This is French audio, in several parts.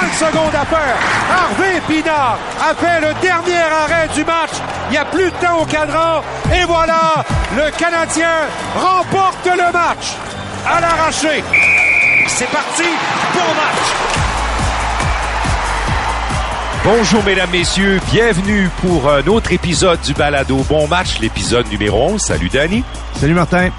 5 secondes à faire. Harvey Pinard a fait le dernier arrêt du match. Il n'y a plus de temps au cadran. Et voilà, le Canadien remporte le match à l'arraché. C'est parti, bon match. Bonjour mesdames, messieurs, bienvenue pour un autre épisode du Balado Bon Match, l'épisode numéro 11. Salut Danny. Salut Martin.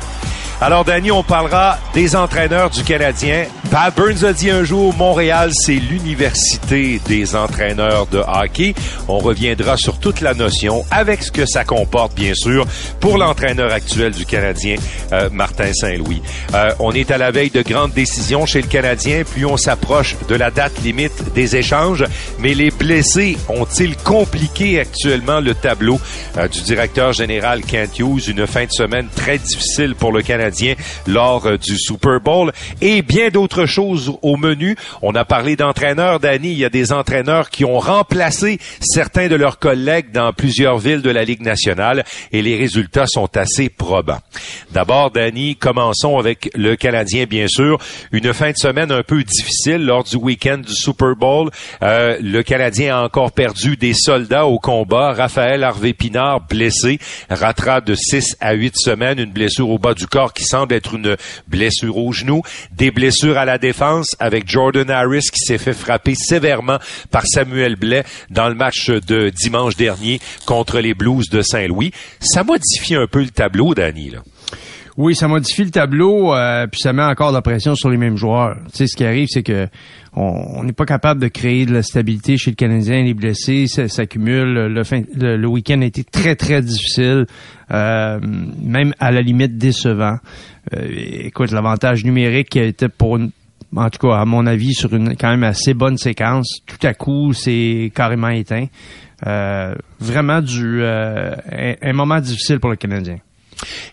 Alors, Danny, on parlera des entraîneurs du Canadien. Pat Burns a dit un jour, Montréal, c'est l'université des entraîneurs de hockey. On reviendra sur toute la notion avec ce que ça comporte, bien sûr, pour l'entraîneur actuel du Canadien, euh, Martin Saint-Louis. Euh, on est à la veille de grandes décisions chez le Canadien, puis on s'approche de la date limite des échanges. Mais les blessés ont-ils compliqué actuellement le tableau euh, du directeur général Kent Hughes? Une fin de semaine très difficile pour le Canadien lors euh, du Super Bowl et bien d'autres choses au menu. On a parlé d'entraîneurs, Danny. Il y a des entraîneurs qui ont remplacé certains de leurs collègues dans plusieurs villes de la Ligue nationale et les résultats sont assez probants. D'abord, Danny, commençons avec le Canadien, bien sûr. Une fin de semaine un peu difficile lors du week-end du Super Bowl. Euh, le Canadien a encore perdu des soldats au combat. Raphaël Harvey Pinard, blessé, ratera de 6 à 8 semaines, une blessure au bas du corps qui semble être une blessure au genou, des blessures à la défense avec Jordan Harris qui s'est fait frapper sévèrement par Samuel Blais dans le match de dimanche dernier contre les Blues de Saint-Louis. Ça modifie un peu le tableau, Danny. Oui, ça modifie le tableau, euh, puis ça met encore de la pression sur les mêmes joueurs. Tu sais, ce qui arrive, c'est que on n'est pas capable de créer de la stabilité chez le Canadien. Les blessés s'accumulent. Le, le, le week-end a été très, très difficile, euh, même à la limite décevant. Euh, écoute, l'avantage numérique qui été pour en tout cas, à mon avis, sur une quand même assez bonne séquence, tout à coup, c'est carrément éteint. vraiment du un moment difficile pour le Canadien.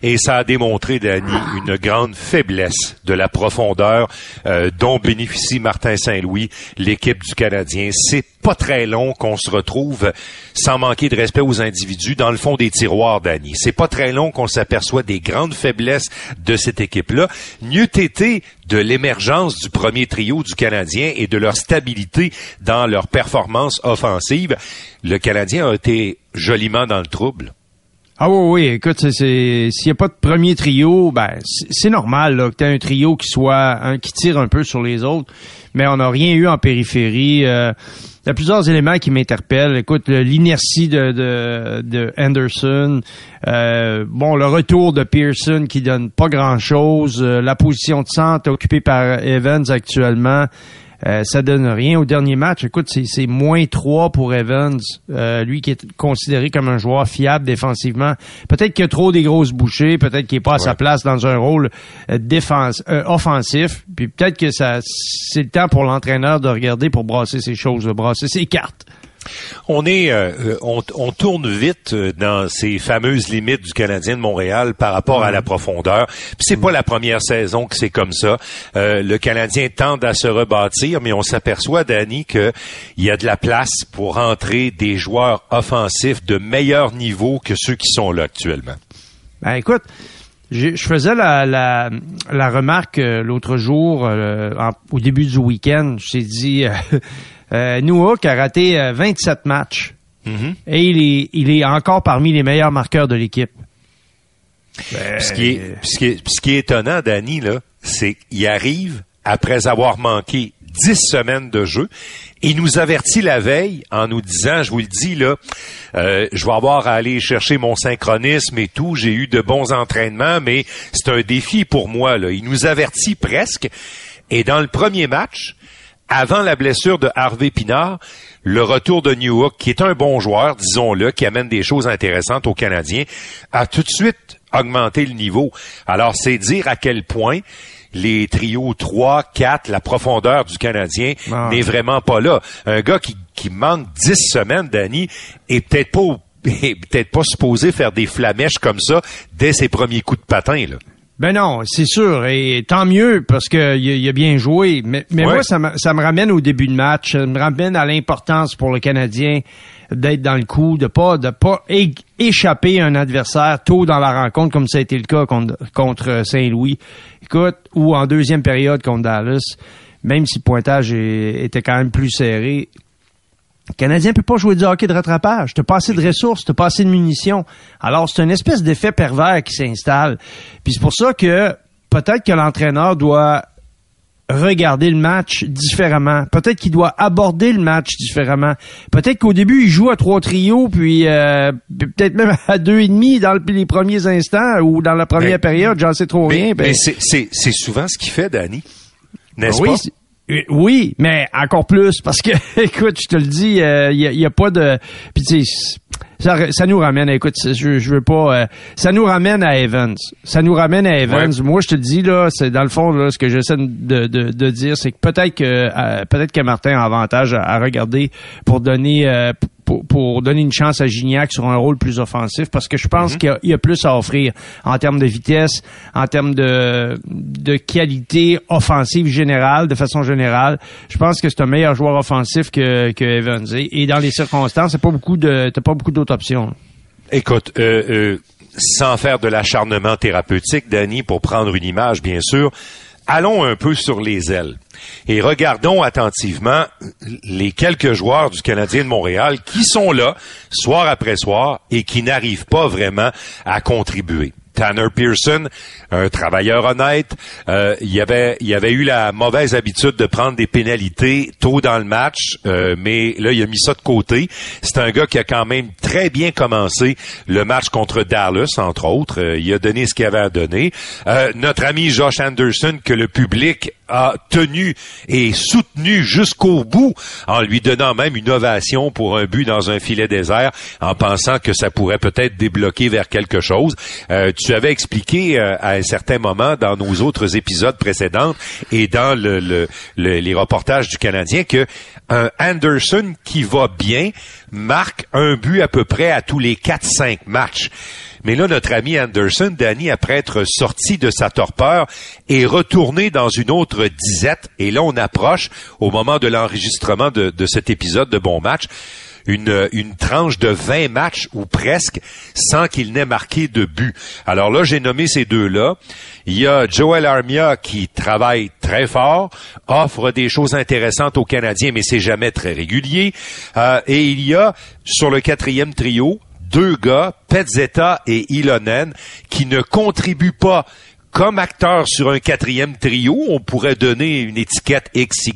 Et ça a démontré, Danny, une grande faiblesse de la profondeur euh, dont bénéficie Martin Saint-Louis, l'équipe du Canadien. C'est pas très long qu'on se retrouve sans manquer de respect aux individus dans le fond des tiroirs, Danny. C'est pas très long qu'on s'aperçoit des grandes faiblesses de cette équipe-là. Mieux été de l'émergence du premier trio du Canadien et de leur stabilité dans leur performance offensive. Le Canadien a été joliment dans le trouble. Ah oui, oui, écoute, c'est s'il n'y a pas de premier trio, ben c'est normal là, que tu un trio qui soit qui tire un peu sur les autres, mais on n'a rien eu en périphérie. Euh, il y a plusieurs éléments qui m'interpellent. Écoute, l'inertie de, de, de, Anderson, euh, bon, le retour de Pearson qui donne pas grand-chose, euh, la position de centre occupée par Evans actuellement. Euh, ça donne rien au dernier match. Écoute, c'est moins 3 pour Evans, euh, lui qui est considéré comme un joueur fiable défensivement. Peut-être qu'il a trop des grosses bouchées, peut-être qu'il est pas à sa place dans un rôle euh, défense, offensif. Puis peut-être que ça c'est le temps pour l'entraîneur de regarder pour brasser ces choses, de brasser ses cartes. On est, euh, on, tourne vite euh, dans ces fameuses limites du Canadien de Montréal par rapport à la profondeur. Puis c'est pas la première saison que c'est comme ça. Euh, le Canadien tente à se rebâtir, mais on s'aperçoit, Danny, qu'il y a de la place pour entrer des joueurs offensifs de meilleur niveau que ceux qui sont là actuellement. Ben écoute, je, faisais la, la, remarque l'autre jour, au début du week-end. J'ai dit, euh, Newhook a raté 27 euh, matchs. Mm-hmm. Et il est, il est encore parmi les meilleurs marqueurs de l'équipe. Ce, qui est, ce, qui est, ce qui est étonnant, Danny, là, c'est qu'il arrive après avoir manqué 10 semaines de jeu. Il nous avertit la veille en nous disant, je vous le dis là, euh, je vais avoir à aller chercher mon synchronisme et tout. J'ai eu de bons entraînements, mais c'est un défi pour moi. Là. Il nous avertit presque. Et dans le premier match, avant la blessure de Harvey Pinard, le retour de Newhook, qui est un bon joueur, disons-le, qui amène des choses intéressantes aux Canadiens, a tout de suite augmenté le niveau. Alors, c'est dire à quel point les trios 3, 4, la profondeur du Canadien ah. n'est vraiment pas là. Un gars qui, qui manque 10 semaines, Danny, est peut-être pas peut-être pas supposé faire des flamèches comme ça dès ses premiers coups de patin. Là. Ben non, c'est sûr. Et tant mieux parce qu'il a, a bien joué. Mais, mais moi, ça me, ça me ramène au début de match. Ça me ramène à l'importance pour le Canadien d'être dans le coup, de pas de pas échapper à un adversaire tôt dans la rencontre, comme ça a été le cas contre, contre Saint-Louis. Écoute, ou en deuxième période contre Dallas. même si le pointage était quand même plus serré, le Canadien peut pas jouer du hockey de rattrapage. T'as pas assez de ressources, t'as pas assez de munitions. Alors, c'est une espèce d'effet pervers qui s'installe. Puis c'est pour ça que peut-être que l'entraîneur doit regarder le match différemment. Peut-être qu'il doit aborder le match différemment. Peut-être qu'au début, il joue à trois trios, puis euh, peut-être même à deux et demi dans les premiers instants ou dans la première période, j'en sais trop rien. Ben... Mais c'est souvent ce qu'il fait, Danny. N'est-ce oui, pas? Euh, oui, mais encore plus parce que, écoute, je te le dis, il euh, y, a, pas de. Puis tu sais, ça, ça, nous ramène. Écoute, je, je veux pas. Euh, ça nous ramène à Evans. Ça nous ramène à Evans. Moi, je te le dis là, c'est dans le fond là, ce que j'essaie de, de, de, dire, c'est que peut-être que peut-être que Martin a avantage à, regarder pour donner pour, donner une chance à Gignac sur un rôle plus offensif parce que je pense mhm. qu'il y, a plus à offrir en termes de vitesse, en termes de, de qualité offensive générale, de façon générale. Je pense que c'est un meilleur joueur offensif que, que Evans. Et, dans les circonstances, c'est pas beaucoup de, t'as pas beaucoup d'autres options. Écoute, euh, euh, sans faire de l'acharnement thérapeutique, Danny, pour prendre une image, bien sûr, allons un peu sur les ailes et regardons attentivement les quelques joueurs du Canadien de Montréal qui sont là soir après soir et qui n'arrivent pas vraiment à contribuer. Tanner Pearson, un travailleur honnête. Euh, il avait, il avait eu la mauvaise habitude de prendre des pénalités tôt dans le match, euh, mais là il a mis ça de côté. C'est un gars qui a quand même très bien commencé le match contre Dallas, entre autres. Euh, il a donné ce qu'il avait à donner. notre ami Josh Anderson, que le public a tenu et soutenu jusqu'au bout en lui donnant même une ovation pour un but dans un filet désert en pensant que ça pourrait peut-être débloquer vers quelque chose. Euh, tu avais expliqué euh, à un certain moment dans nos autres épisodes précédents et dans le, les reportages du Canadien que un Anderson qui va bien marque un but à peu près à tous les 4-5 matchs. Mais là, notre ami Anderson, Danny, après être sorti de sa torpeur, est retourné dans une autre disette. Et là, on approche, au moment de l'enregistrement de, cet épisode de Bon Match, une, une, tranche de 20 matchs ou presque sans qu'il n'ait marqué de but. Alors là, j'ai nommé ces deux-là. Il y a Joel Armia qui travaille très fort, offre des choses intéressantes aux Canadiens, mais c'est jamais très régulier. Euh, et il y a sur le quatrième trio deux gars, Petzetta et Ilonen, qui ne contribuent pas comme acteurs sur un quatrième trio, on pourrait donner une étiquette XY,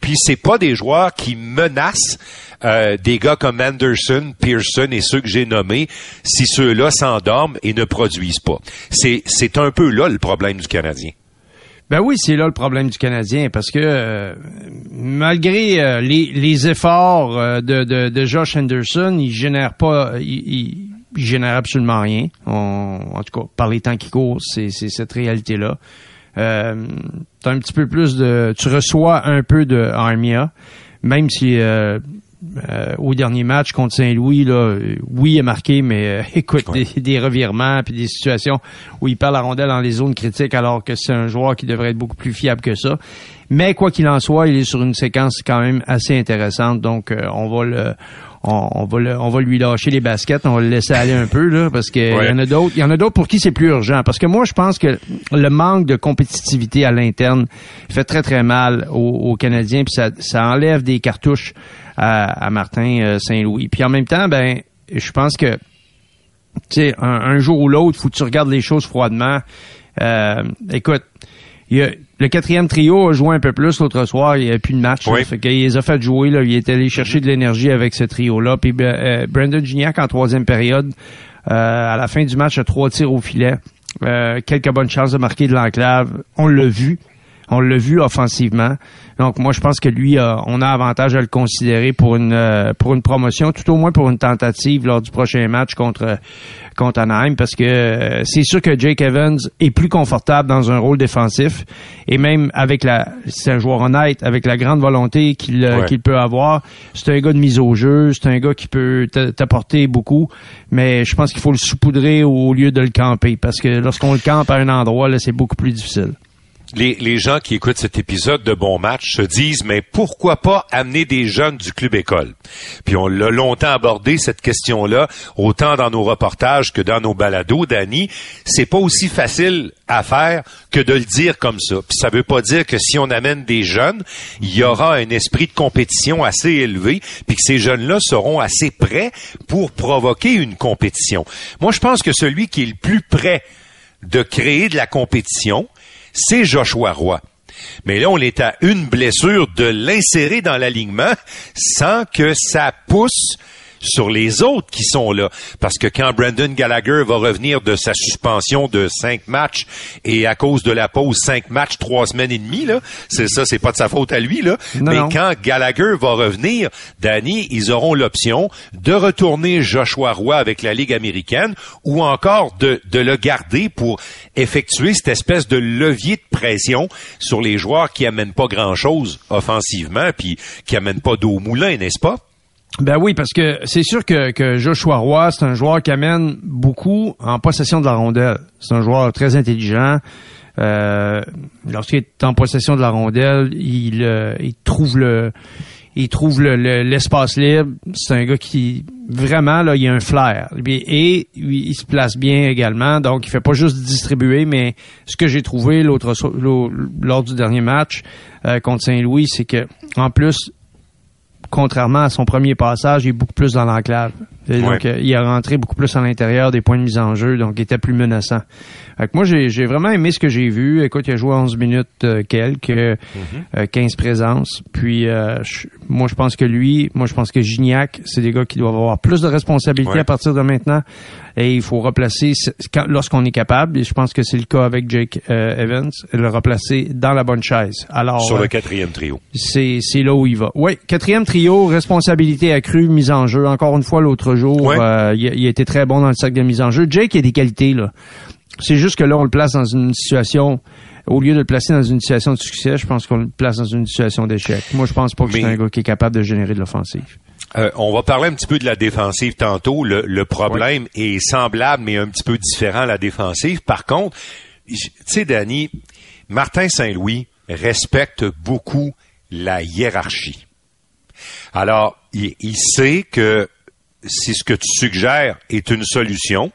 puis c'est pas des joueurs qui menacent euh, des gars comme Anderson, Pearson et ceux que j'ai nommés si ceux-là s'endorment et ne produisent pas. C'est un peu là le problème du Canadien. Ben oui, c'est là le problème du Canadien, parce que euh, malgré euh, les, efforts euh, de, Josh Henderson, il génère pas, il, génère absolument rien. en tout cas, par les temps qui courent, c'est cette réalité-là. Euh, un petit peu plus de, tu reçois un peu de Armia, même si euh, au dernier match contre Saint-Louis, là, oui, il a marqué, mais euh, écoute, des, revirements puis des situations où il perd la rondelle dans les zones critiques alors que c'est un joueur qui devrait être beaucoup plus fiable que ça. Mais quoi qu'il en soit, il est sur une séquence quand même assez intéressante, donc euh, on va le on, va on va lui lâcher les baskets, on va le laisser aller un peu là parce qu'il y en a d'autres, il y en a d'autres pour qui c'est plus urgent. Parce que moi je pense que le manque de compétitivité à l'interne fait très très mal aux, Canadiens puis ça, ça enlève des cartouches à, Martin euh, Saint-Louis. Puis en même temps, ben, je pense que tu sais, un, jour ou l'autre, faut que tu regardes les choses froidement. Euh, écoute, il y a, le quatrième trio a joué un peu plus l'autre soir. Il n'y a plus de match. Oui. fait qu'il les a fait jouer. Là, il est allé chercher de l'énergie avec ce trio-là. Puis euh, Brandon Gignac en troisième période, à la fin du match, a trois tirs au filet. quelques bonnes chances de marquer de l'enclave. On l'a vu. On l'a vu offensivement. Donc moi je pense que lui on a avantage à le considérer pour une euh, pour une promotion, tout au moins pour une tentative lors du prochain match contre contre Anaheim parce que euh, c'est sûr que Jake Evans est plus confortable dans un rôle défensif et même avec la c'est un joueur honnête avec la grande volonté qu'il euh, qu'il peut avoir, c'est un gars de mise au jeu, c'est un gars qui peut t'apporter beaucoup, mais je pense qu'il faut le saupoudrer au lieu de le camper parce que lorsqu'on le campe à un endroit là, c'est beaucoup plus difficile. Les, gens qui écoutent cet épisode de Bon Match se disent, mais pourquoi pas amener des jeunes du club école? Puis on l'a longtemps abordé, cette question-là, autant dans nos reportages que dans nos balados, Danny. C'est pas aussi facile à faire que de le dire comme ça. Puis ça veut pas dire que si on amène des jeunes, il y aura un esprit de compétition assez élevé, puis que ces jeunes-là seront assez prêts pour provoquer une compétition. Moi, je pense que celui qui est le plus prêt de créer de la compétition, c'est Joshua Roy. Mais là, on est à une blessure de l'insérer dans l'alignement sans que ça pousse sur les autres qui sont là. Parce que quand Brandon Gallagher va revenir de sa suspension de cinq matchs et à cause de la pause cinq matchs, trois semaines et demie, là, c'est ça, c'est pas de sa faute à lui, là. Mais quand Gallagher va revenir, Danny, ils auront l'option de retourner Joshua Roy avec la Ligue américaine ou encore de, de le garder pour effectuer cette espèce de levier de pression sur les joueurs qui amènent pas grand chose offensivement puis qui amènent pas d'eau au moulin, n'est-ce pas? Ben oui, parce que c'est sûr que, que Joshua Roy, c'est un joueur qui amène beaucoup en possession de la rondelle. C'est un joueur très intelligent. Euh, Lorsqu'il est en possession de la rondelle, il, euh, il trouve le il trouve l'espace libre. C'est un gars qui vraiment là, il a un flair et, il se place bien également. Donc il fait pas juste distribuer, mais ce que j'ai trouvé l'autre lors du dernier match euh, contre Saint-Louis, c'est que en plus contrairement à son premier passage, il est beaucoup plus dans l'enclave. Donc, euh, il a rentré beaucoup plus à l'intérieur des points de mise en jeu, donc il était plus menaçant. moi, j'ai vraiment aimé ce que j'ai vu. Écoute, il a joué 11 minutes euh, quelques, 15 mhm. euh, présences. Puis, moi, je pense que lui, moi, je pense que Gignac, c'est des gars qui doivent avoir plus de responsabilités à partir de maintenant. Et il faut replacer, lorsqu'on est capable, et je pense que c'est le cas avec Jake Evans, le replacer dans la bonne chaise. Alors, Sur le quatrième trio. C'est là où il va. Oui, quatrième trio, responsabilité accrue, mise en jeu. Encore une fois, l'autre jour. Euh, il, a été très bon dans le sac de mise en jeu. Jake a des qualités, là. C'est juste que là, on le place dans une situation au lieu de le placer dans une situation de succès, je pense qu'on le place dans une situation d'échec. Moi, je pense pas que c'est un gars qui est capable de générer de l'offensive. Euh, on va parler un petit peu de la défensive tantôt. Le, problème est semblable, mais un petit peu différent à la défensive. Par contre, tu sais, Danny, Martin Saint-Louis respecte beaucoup la hiérarchie. Alors, il sait que si ce que tu suggères est une solution,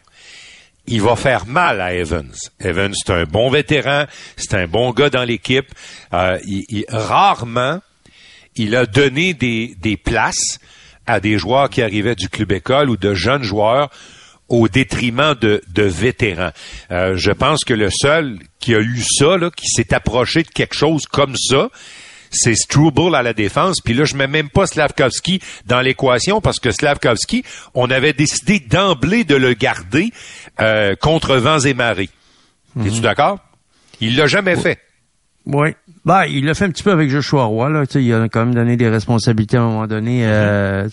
il va faire mal à Evans. Evans, c'est un bon vétéran, c'est un bon gars dans l'équipe. Euh, rarement, il a donné des, places à des joueurs qui arrivaient du club école ou de jeunes joueurs au détriment de, vétérans. Euh, je pense que le seul qui a eu ça, qui s'est approché de quelque chose comme ça, c'est Struble à la défense. Puis là, je mets même pas Slavkovski dans l'équation parce que Slavkovski, on avait décidé d'emblée de le garder euh, contre vents et marées. Mhm. Es-tu d'accord? Il l'a jamais fait. Oui. Ben, il l'a fait un petit peu avec Joshua Roy. Là. il a quand même donné des responsabilités à un moment donné. Euh,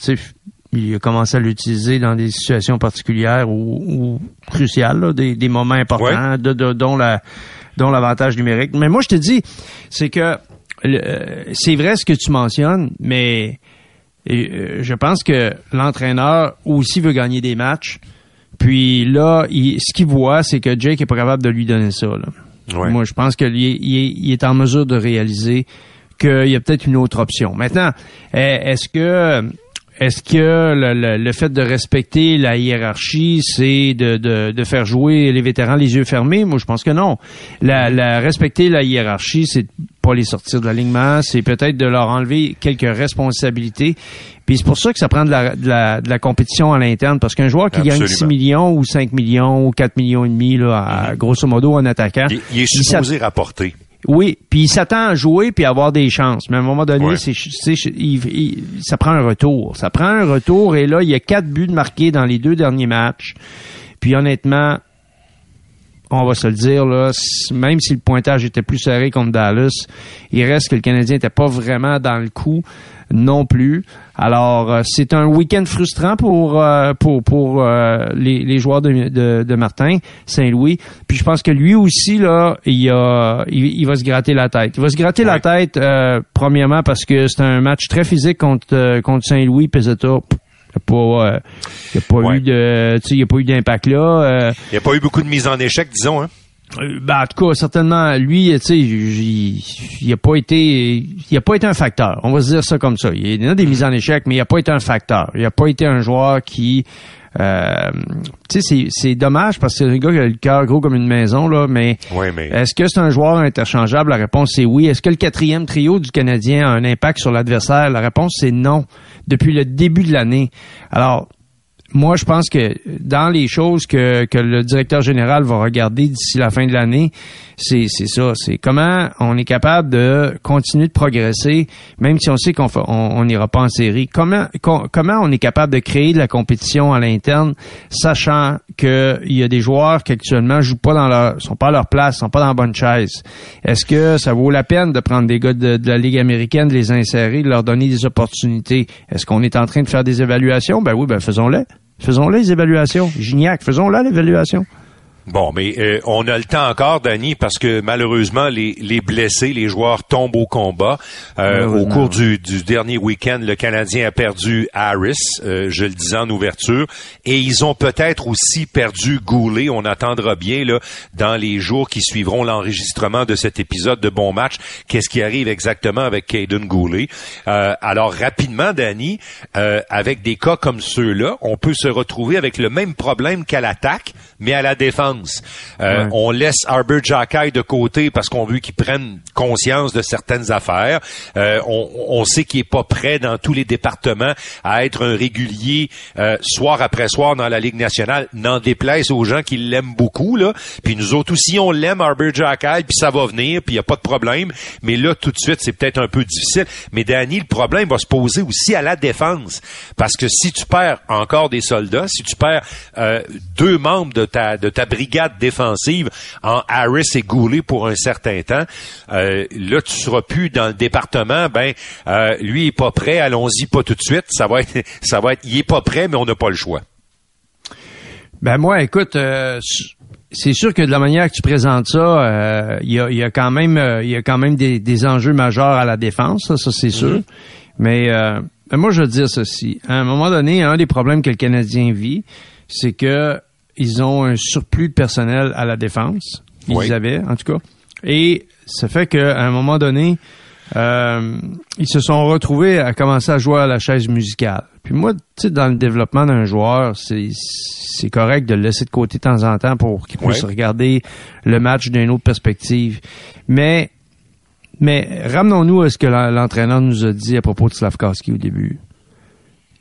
il a commencé à l'utiliser dans des situations particulières ou, cruciales, des, moments importants, dont la dont l'avantage numérique. Mais moi, je te dis, c'est que euh, c'est vrai ce que tu mentionnes, mais euh, je pense que l'entraîneur aussi veut gagner des matchs. Puis là, ce qu'il voit, c'est que Jake est pas capable de lui donner ça. Moi, je pense qu'il est, en mesure de réaliser qu'il y a peut-être une autre option. Maintenant, est-ce que est-ce que le, fait de respecter la hiérarchie, c'est de, de, faire jouer les vétérans les yeux fermés? Moi, je pense que non. La, la respecter la hiérarchie, c'est pas les sortir de l'alignement, c'est peut-être de leur enlever quelques responsabilités. Puis c'est pour ça que ça prend de la, de la, de la compétition à l'interne, parce qu'un joueur qui gagne 6 millions ou 5 millions ou 4 millions et demi, là, mm-hmm. grosso modo, en attaquant... Il, est supposé rapporter. Oui, puis il s'attend à jouer puis à avoir des chances. Mais à un moment donné, c'est, ça prend un retour. Ça prend un retour et là, il y a quatre buts marqués dans les deux derniers matchs. Puis honnêtement, on va se le dire, là, même si le pointage était plus serré contre Dallas, il reste que le Canadien n'était pas vraiment dans le coup non plus. Alors, euh, c'est un week-end frustrant pour euh, pour pour euh, les, les, joueurs de, de, de Martin Saint-Louis. Puis je pense que lui aussi là, il a il, va se gratter la tête. Il va se gratter la tête premièrement parce que c'est un match très physique contre contre Saint-Louis. Il n'y a pas, eu de, il y a pas eu d'impact là. il n'y a pas eu beaucoup de mise en échec, disons. Hein? Euh, ben, en tout cas, certainement, lui, tu sais, il, il a pas été, il a pas été un facteur. On va se dire ça comme ça. Il y a des mises en échec, mais il a pas été un facteur. Il a pas été un joueur qui, euh, tu sais, c'est dommage parce que c'est un gars qui a le cœur gros comme une maison, là, mais, mais... est-ce que c'est un joueur interchangeable? La réponse est oui. Est-ce que le quatrième trio du Canadien a un impact sur l'adversaire? La réponse c'est non. Depuis le début de l'année. Alors, moi, je pense que dans les choses que, que le directeur général va regarder d'ici la fin de l'année, c'est, ça. C'est comment on est capable de continuer de progresser, même si on sait qu'on on n'ira pas en série. Comment, comment on est capable de créer de la compétition à l'interne, sachant qu'il y a des joueurs qui actuellement jouent pas dans leur, sont pas à leur place, sont pas dans la bonne chaise. Est-ce que ça vaut la peine de prendre des gars de, de la Ligue américaine, de les insérer, de leur donner des opportunités? Est-ce qu'on est en train de faire des évaluations? Ben oui, ben faisons-le. Faisons les évaluations. Gignac, faisons-la l'évaluation. Bon, mais euh, on a le temps encore, Danny, parce que malheureusement, les, les blessés, les joueurs tombent au combat. Euh, au cours du, du dernier week-end, le Canadien a perdu Harris, euh, je le disais en ouverture, et ils ont peut-être aussi perdu Goulet. On attendra bien là dans les jours qui suivront l'enregistrement de cet épisode de Bon Match, qu'est-ce qui arrive exactement avec Caden Goulet. alors rapidement, Danny, avec des cas comme ceux-là, on peut se retrouver avec le même problème qu'à l'attaque, mais à la défense. Euh, on laisse Arbor Jacky de côté parce qu'on veut qu'il prenne conscience de certaines affaires. Euh, on, sait qu'il est pas prêt dans tous les départements à être un régulier euh, soir après soir dans la Ligue nationale. N'en déplaise aux gens qui l'aiment beaucoup là. Puis nous autres aussi on l'aime Arbor Jacky, puis ça va venir, puis il y a pas de problème. Mais là tout de suite c'est peut-être un peu difficile. Mais Danny, le problème va se poser aussi à la défense parce que si tu perds encore des soldats, si tu perds deux membres de ta de ta brigade brigade défensive en Harris et Goulet pour un certain temps. Euh, là, tu seras plus dans le département. Ben, euh, lui il est pas prêt. Allons-y pas tout de suite. Ça va être, ça va être. Il est pas prêt, mais on n'a pas le choix. Ben moi, écoute. Euh, c'est sûr que de la manière que tu présentes ça, il y, a, quand même, il y a quand même des, enjeux majeurs à la défense, ça, c'est sûr. Mm-hmm. Mais moi, je veux dire ceci. À un moment donné, un des problèmes que le Canadien vit, c'est que ils ont un surplus de personnel à la défense. Ils avaient, en tout cas. Et ça fait qu'à un moment donné, euh, ils se sont retrouvés à commencer à jouer à la chaise musicale. Puis moi, tu sais, dans le développement d'un joueur, c'est c'est correct de le laisser de côté de temps en temps pour qu'il puisse regarder le match d'une autre perspective. Mais mais ramenons-nous à ce que l'entraîneur nous a dit à propos de Slavkowski au début.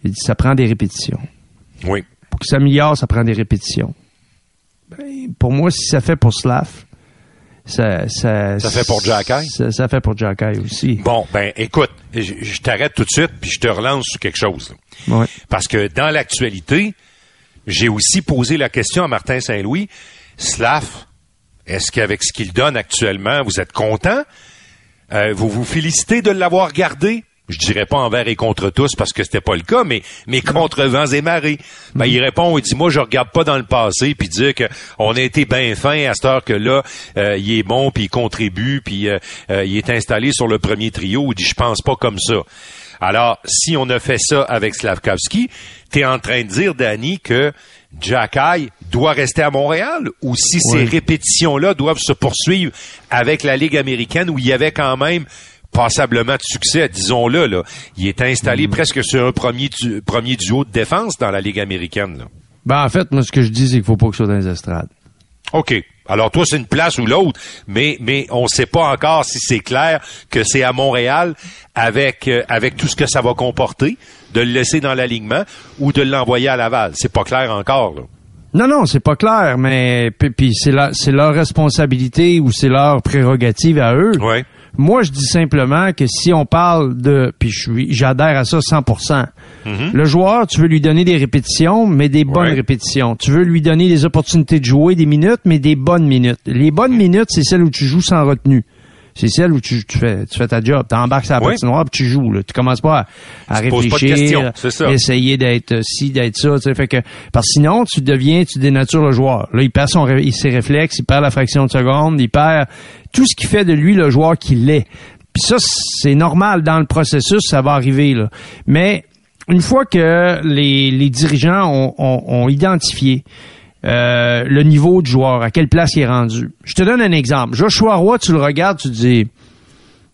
Il dit ça prend des répétitions. Oui pour que ça s'améliore, ça prend des répétitions. Ben, pour moi, si ça fait pour Slav, ça, ça, ça fait pour Jacky? Ça, fait pour Jacky aussi. Bon, ben écoute, je, t'arrête tout de suite, puis je te relance sur quelque chose. Parce que dans l'actualité, j'ai aussi posé la question à Martin Saint-Louis. Slav, est-ce qu'avec ce qu'il donne actuellement, vous êtes content? Euh, vous vous félicitez de l'avoir gardé? Je dirais pas envers et contre tous parce que c'était pas le cas, mais mais contre vents et marées. Ben, il répond, il dit moi je regarde pas dans le passé puis dire que on a été bien fin à cette heure que là euh, il est bon puis il contribue puis euh, euh, il est installé sur le premier trio. Il dit je pense pas comme ça. Alors si on a fait ça avec Slavkovski, tu es en train de dire Danny que Jack doit rester à Montréal ou si ces répétitions là doivent se poursuivre avec la Ligue américaine où il y avait quand même passablement de succès, disons-le. Là. Il est installé mm. presque sur un premier, premier duo de défense dans la Ligue américaine. Là. Ben, en fait, moi, ce que je dis, c'est qu'il faut pas que ce soit dans les estrades. OK. Alors, toi, c'est une place ou l'autre, mais, mais on ne sait pas encore si c'est clair que c'est à Montréal avec, euh, avec tout ce que ça va comporter, de le laisser dans l'alignement ou de l'envoyer à Laval. C'est pas clair encore. Là. Non, non, c'est pas clair, mais puis, c'est c'est leur responsabilité ou c'est leur prérogative à eux. Ouais. Moi, je dis simplement que si on parle de, puis j'adhère à ça 100%, mhm. le joueur, tu veux lui donner des répétitions, mais des bonnes répétitions. Tu veux lui donner des opportunités de jouer des minutes, mais des bonnes minutes. Les bonnes minutes, c'est celles où tu joues sans retenue c'est celle où tu, fais tu fais ta job, tu embarques sur la patinoire puis tu joues là. Tu commences pas à, réfléchir, essayer d'être ci, d'être ça, tu fait que parce que sinon tu deviens tu dénatures le joueur. Là, il perd son ses réflexes, il perd la fraction de seconde, il perd tout ce qui fait de lui le joueur qu'il est. Puis ça c'est normal dans le processus, ça va arriver là. Mais une fois que les, les dirigeants ont, ont, ont identifié euh, le niveau du joueur, à quelle place il est rendu. Je te donne un exemple. Joshua Roy, tu le regardes, tu te dis,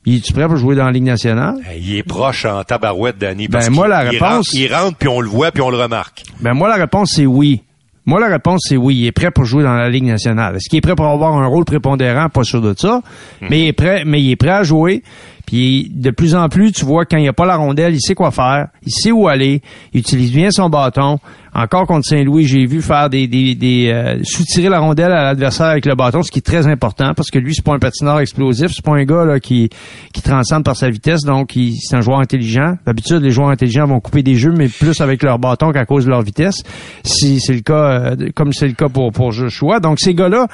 il est-tu prêt pour jouer dans la Ligue nationale? Il est proche en tabarouette, Danny. Ben, moi, la réponse... Il rentre, puis on le voit, puis on le remarque. Ben, moi, la réponse, c'est oui. Moi, la réponse, c'est oui. Il est prêt pour jouer dans la Ligue nationale. Est-ce qu'il est prêt pour avoir un rôle prépondérant? Pas sûr de ça. Hmm. Mais il est prêt, mais il est prêt à jouer. De plus en plus, tu vois, quand il n'y a pas la rondelle, il sait quoi faire, il sait où aller, il utilise bien son bâton. Encore contre Saint-Louis, j'ai vu faire des, des, des euh, soutirer la rondelle à l'adversaire avec le bâton, ce qui est très important parce que lui, c'est pas un patineur explosif, c'est pas un gars là, qui, qui transcende par sa vitesse, donc c'est un joueur intelligent. D'habitude, les joueurs intelligents vont couper des jeux, mais plus avec leur bâton qu'à cause de leur vitesse. Si c'est le cas, euh, comme c'est le cas pour, pour Joshua. Donc ces gars-là,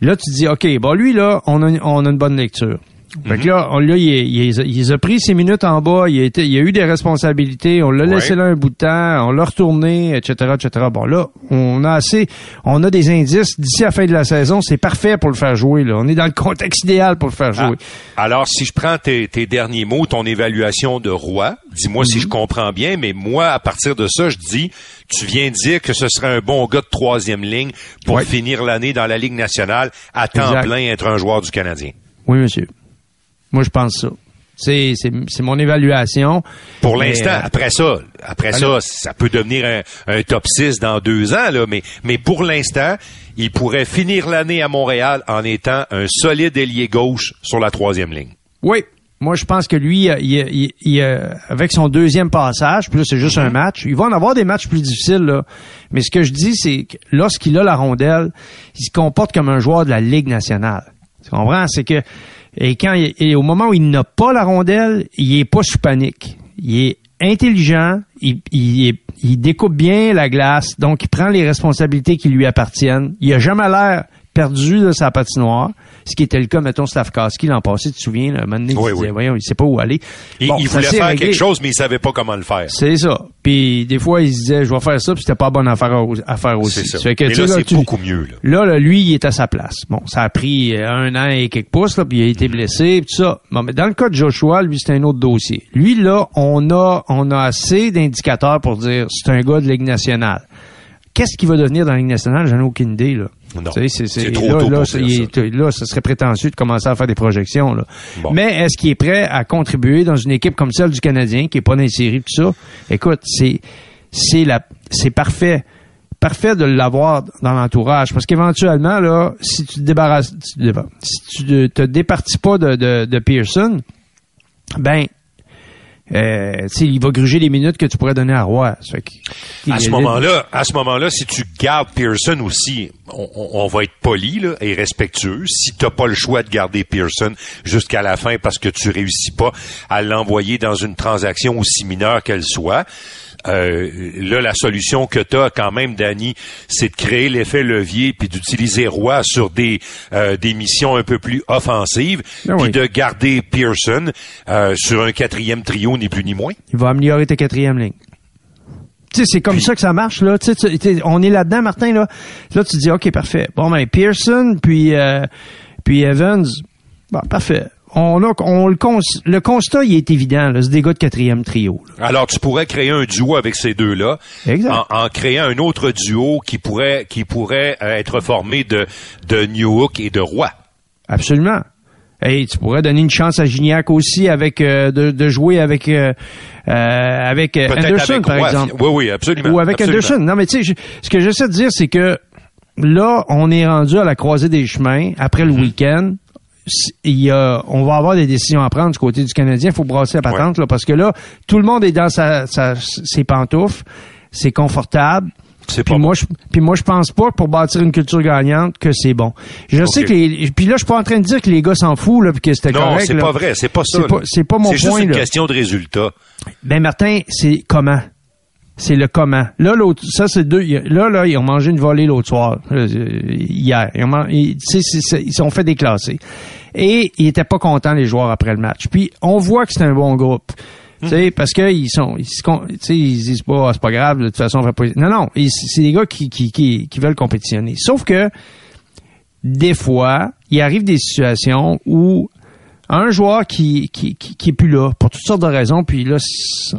là, tu te dis, OK, bon, lui, là, on a, on a une bonne lecture. Fait que là, on, là il, il, il, a pris ses minutes en bas, il a, été, il a eu des responsabilités, on l'a laissé là un bout de temps, on l'a retourné, etc., etc. Bon, là, on a assez, on a des indices d'ici à la fin de la saison, c'est parfait pour le faire jouer. Là. On est dans le contexte idéal pour le faire jouer. Ah, alors, si je prends tes, tes, derniers mots, ton évaluation de roi, dis-moi si je mhm. comprends bien, mais moi, à partir de ça, je dis, tu viens dire que ce serait un bon gars de troisième ligne pour finir l'année dans la Ligue nationale à temps plein être un joueur du Canadien. Oui, monsieur. Moi, je pense ça. C'est, c'est, mon évaluation. Pour l'instant, euh, après ça, après ça, ça peut devenir un, top 6 dans deux ans, là, mais, mais pour l'instant, il pourrait finir l'année à Montréal en étant un solide ailier gauche sur la troisième ligne. Oui. Moi, je pense que lui, il, il, avec son deuxième passage, puis là, c'est juste un match, il va en avoir des matchs plus difficiles, là. Mais ce que je dis, c'est que lorsqu'il a la rondelle, il se comporte comme un joueur de la Ligue nationale. Tu comprends? C'est que et quand et au moment où il n'a pas la rondelle, il est pas sous panique. Il est intelligent, il, il, découpe bien la glace, donc il prend les responsabilités qui lui appartiennent. Il a jamais l'air perdu de sa patinoire ce qui était le cas, mettons, Stavkowski l'an passé, tu te souviens, là, un il disait, voyons, il sait pas où aller. Il, il voulait faire quelque chose, mais il savait pas comment le faire. C'est ça. Puis des fois, il se disait, je vais faire ça, puis c'était pas bonne affaire à, faire aussi. C'est ça. que, mais là, c'est beaucoup mieux. Là. là. lui, il est à sa place. Bon, ça a pris euh, un an et quelques pouces, là, puis il a été blessé, puis tout ça. Bon, mais dans le cas de Joshua, lui, c'est un autre dossier. Lui, là, on a, on a assez d'indicateurs pour dire, c'est un gars de Ligue nationale. Qu'est-ce qu'il va devenir dans la Ligue nationale? J'en ai aucune idée, là. Non. C'est trop là, tôt là, ça. là, ce serait prétentieux de commencer à faire des projections. Là. Mais est-ce qu'il est prêt à contribuer dans une équipe comme celle du Canadien, qui est pas dans les séries, tout ça? Écoute, c'est c'est la c'est parfait. Parfait de l'avoir dans l'entourage. Parce qu'éventuellement, là, si tu te débarrasses, si tu te départis pas de, de, de Pearson, ben, euh, il va gruger les minutes que tu pourrais donner à Roy. à ce moment-là, à ce moment-là, si tu gardes Pearson aussi, on, va être poli là, et respectueux. Si t'as pas le choix de garder Pearson jusqu'à la fin parce que tu réussis pas à l'envoyer dans une transaction aussi mineure qu'elle soit, euh, là, la solution que tu as quand même, Danny, c'est de créer l'effet levier puis d'utiliser Roy sur des euh, des missions un peu plus offensives, ah puis de garder Pearson euh, sur un quatrième trio, ni plus ni moins. Il va améliorer ta quatrième ligne. Tu sais, c'est comme ça que ça marche, là. Tu sais, on est là-dedans, Martin, là. Là, tu dis, OK, parfait. Bon, ben, Pearson, puis, puis Evans, bon, parfait on a, on le, le constat, il est évident. C'est des gars de quatrième trio. Alors, tu pourrais créer un duo avec ces deux-là, en, en, créant un autre duo qui pourrait, qui pourrait euh, être formé de, de Newhook et de Roy. Absolument. Et tu pourrais donner une chance à Gignac aussi avec euh, de, de, jouer avec euh, avec Anderson par exemple. Oui oui absolument. Ou avec Anderson. Non mais tu sais ce que j'essaie de dire c'est que là on est rendu à la croisée des chemins après le mm-hmm. week-end il y a, on va avoir des décisions à prendre du côté du Canadien. Il faut brasser la patente, là, parce que là, tout le monde est dans sa, ses pantoufles. C'est confortable. Puis moi, je, puis moi, je pense pas pour bâtir une culture gagnante que c'est bon. Je sais que les, puis là, je suis pas en train de dire que les gars s'en foutent là, puis que c'était correct. Non, c'est pas vrai, c'est pas ça. C'est pas, mon point. C'est juste une question de résultat. Ben Martin, c'est comment? C'est le comment. Là, l'autre, ça c'est deux. Là, là, ils ont mangé une volée l'autre soir, euh, hier. Ils ont, ils, ils sont fait déclasser. Et ils étaient pas contents les joueurs après le match. Puis on voit que c'est un bon groupe. Tu sais, parce qu'ils sont, ils, ils disent pas, ah, c'est pas grave, de toute façon, on va pas. Non, non, c'est des gars qui, qui, qui, qui veulent compétitionner. Sauf que des fois, il arrive des situations où un joueur qui, qui, qui, qui est plus là pour toutes sortes de raisons. Puis là,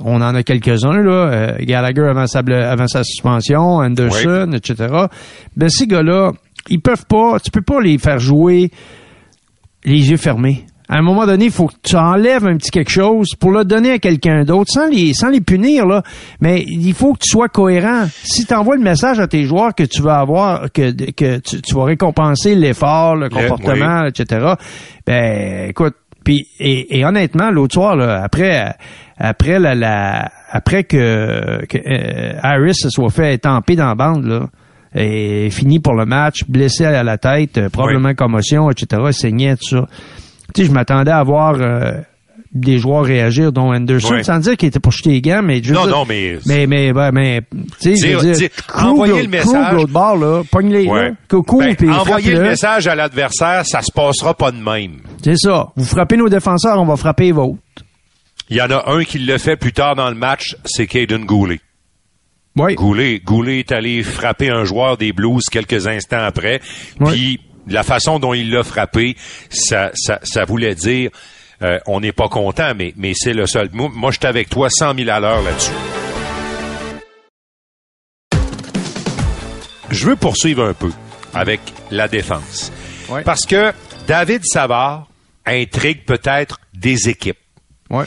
on en a quelques-uns là. Euh, Gallagher avant sa, avant sa suspension, Anderson, etc. Ben ces gars-là, ils peuvent pas. Tu peux pas les faire jouer les yeux fermés. À un moment donné, il faut que tu enlèves un petit quelque chose pour le donner à quelqu'un d'autre, sans les, sans les punir, là. Mais il faut que tu sois cohérent. Si tu envoies le message à tes joueurs que tu vas avoir, que, que tu, tu vas récompenser l'effort, le comportement, etc., ben, écoute, puis, et, et honnêtement, l'autre soir, là, après, après la, la après que, que euh, Harris se soit fait étamper dans la bande, là, et fini pour le match, blessé à la tête, euh, probablement commotion, etc., saignait, tout ça. Tu sais, je m'attendais à voir euh, des joueurs réagir, dont Anderson, Ouais. sans dire qu'il était pour jeter les gants, mais veux Non, dire- non, mais- mais, mais, ben, mais, tu sais, envoyer le message- l'autre bord, là, pogne-les, Ouais. là, coucou, Ben, envoyer le message à l'adversaire, ça se passera pas de même. C'est ça. Vous frappez nos défenseurs, on va frapper les vôtres. Il y en a un qui le fait plus tard dans le match, c'est Caden Goulet. Oui. Goulet, Goulet est allé frapper un joueur des Blues quelques instants après. Ouais. Puis la façon dont il l'a frappé, ça, ça, ça voulait dire euh, on n'est pas content, mais, mais c'est le seul. Moi, moi je suis avec toi 100 000 à l'heure là-dessus. Je veux poursuivre un peu avec la défense. Ouais. Parce que David Savard intrigue peut-être des équipes Ouais.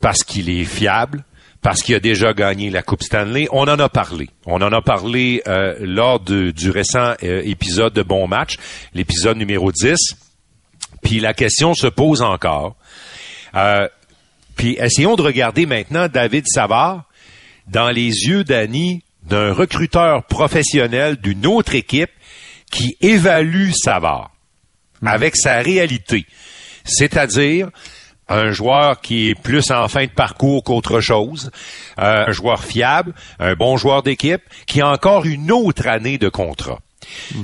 parce qu'il est fiable, parce qu'il a déjà gagné la Coupe Stanley. On en a parlé. On en a parlé euh, lors de- du récent euh, épisode de Bon Match, l'épisode numéro 10. Puis la question se pose encore. Euh, puis essayons de regarder maintenant David Savard dans les yeux d'Annie d'un recruteur professionnel d'une autre équipe qui évalue Savard avec sa réalité. C'est-à-dire un joueur qui est plus en fin de parcours qu'autre chose, euh, un joueur fiable, un bon joueur d'équipe, qui a encore une autre année de contrat.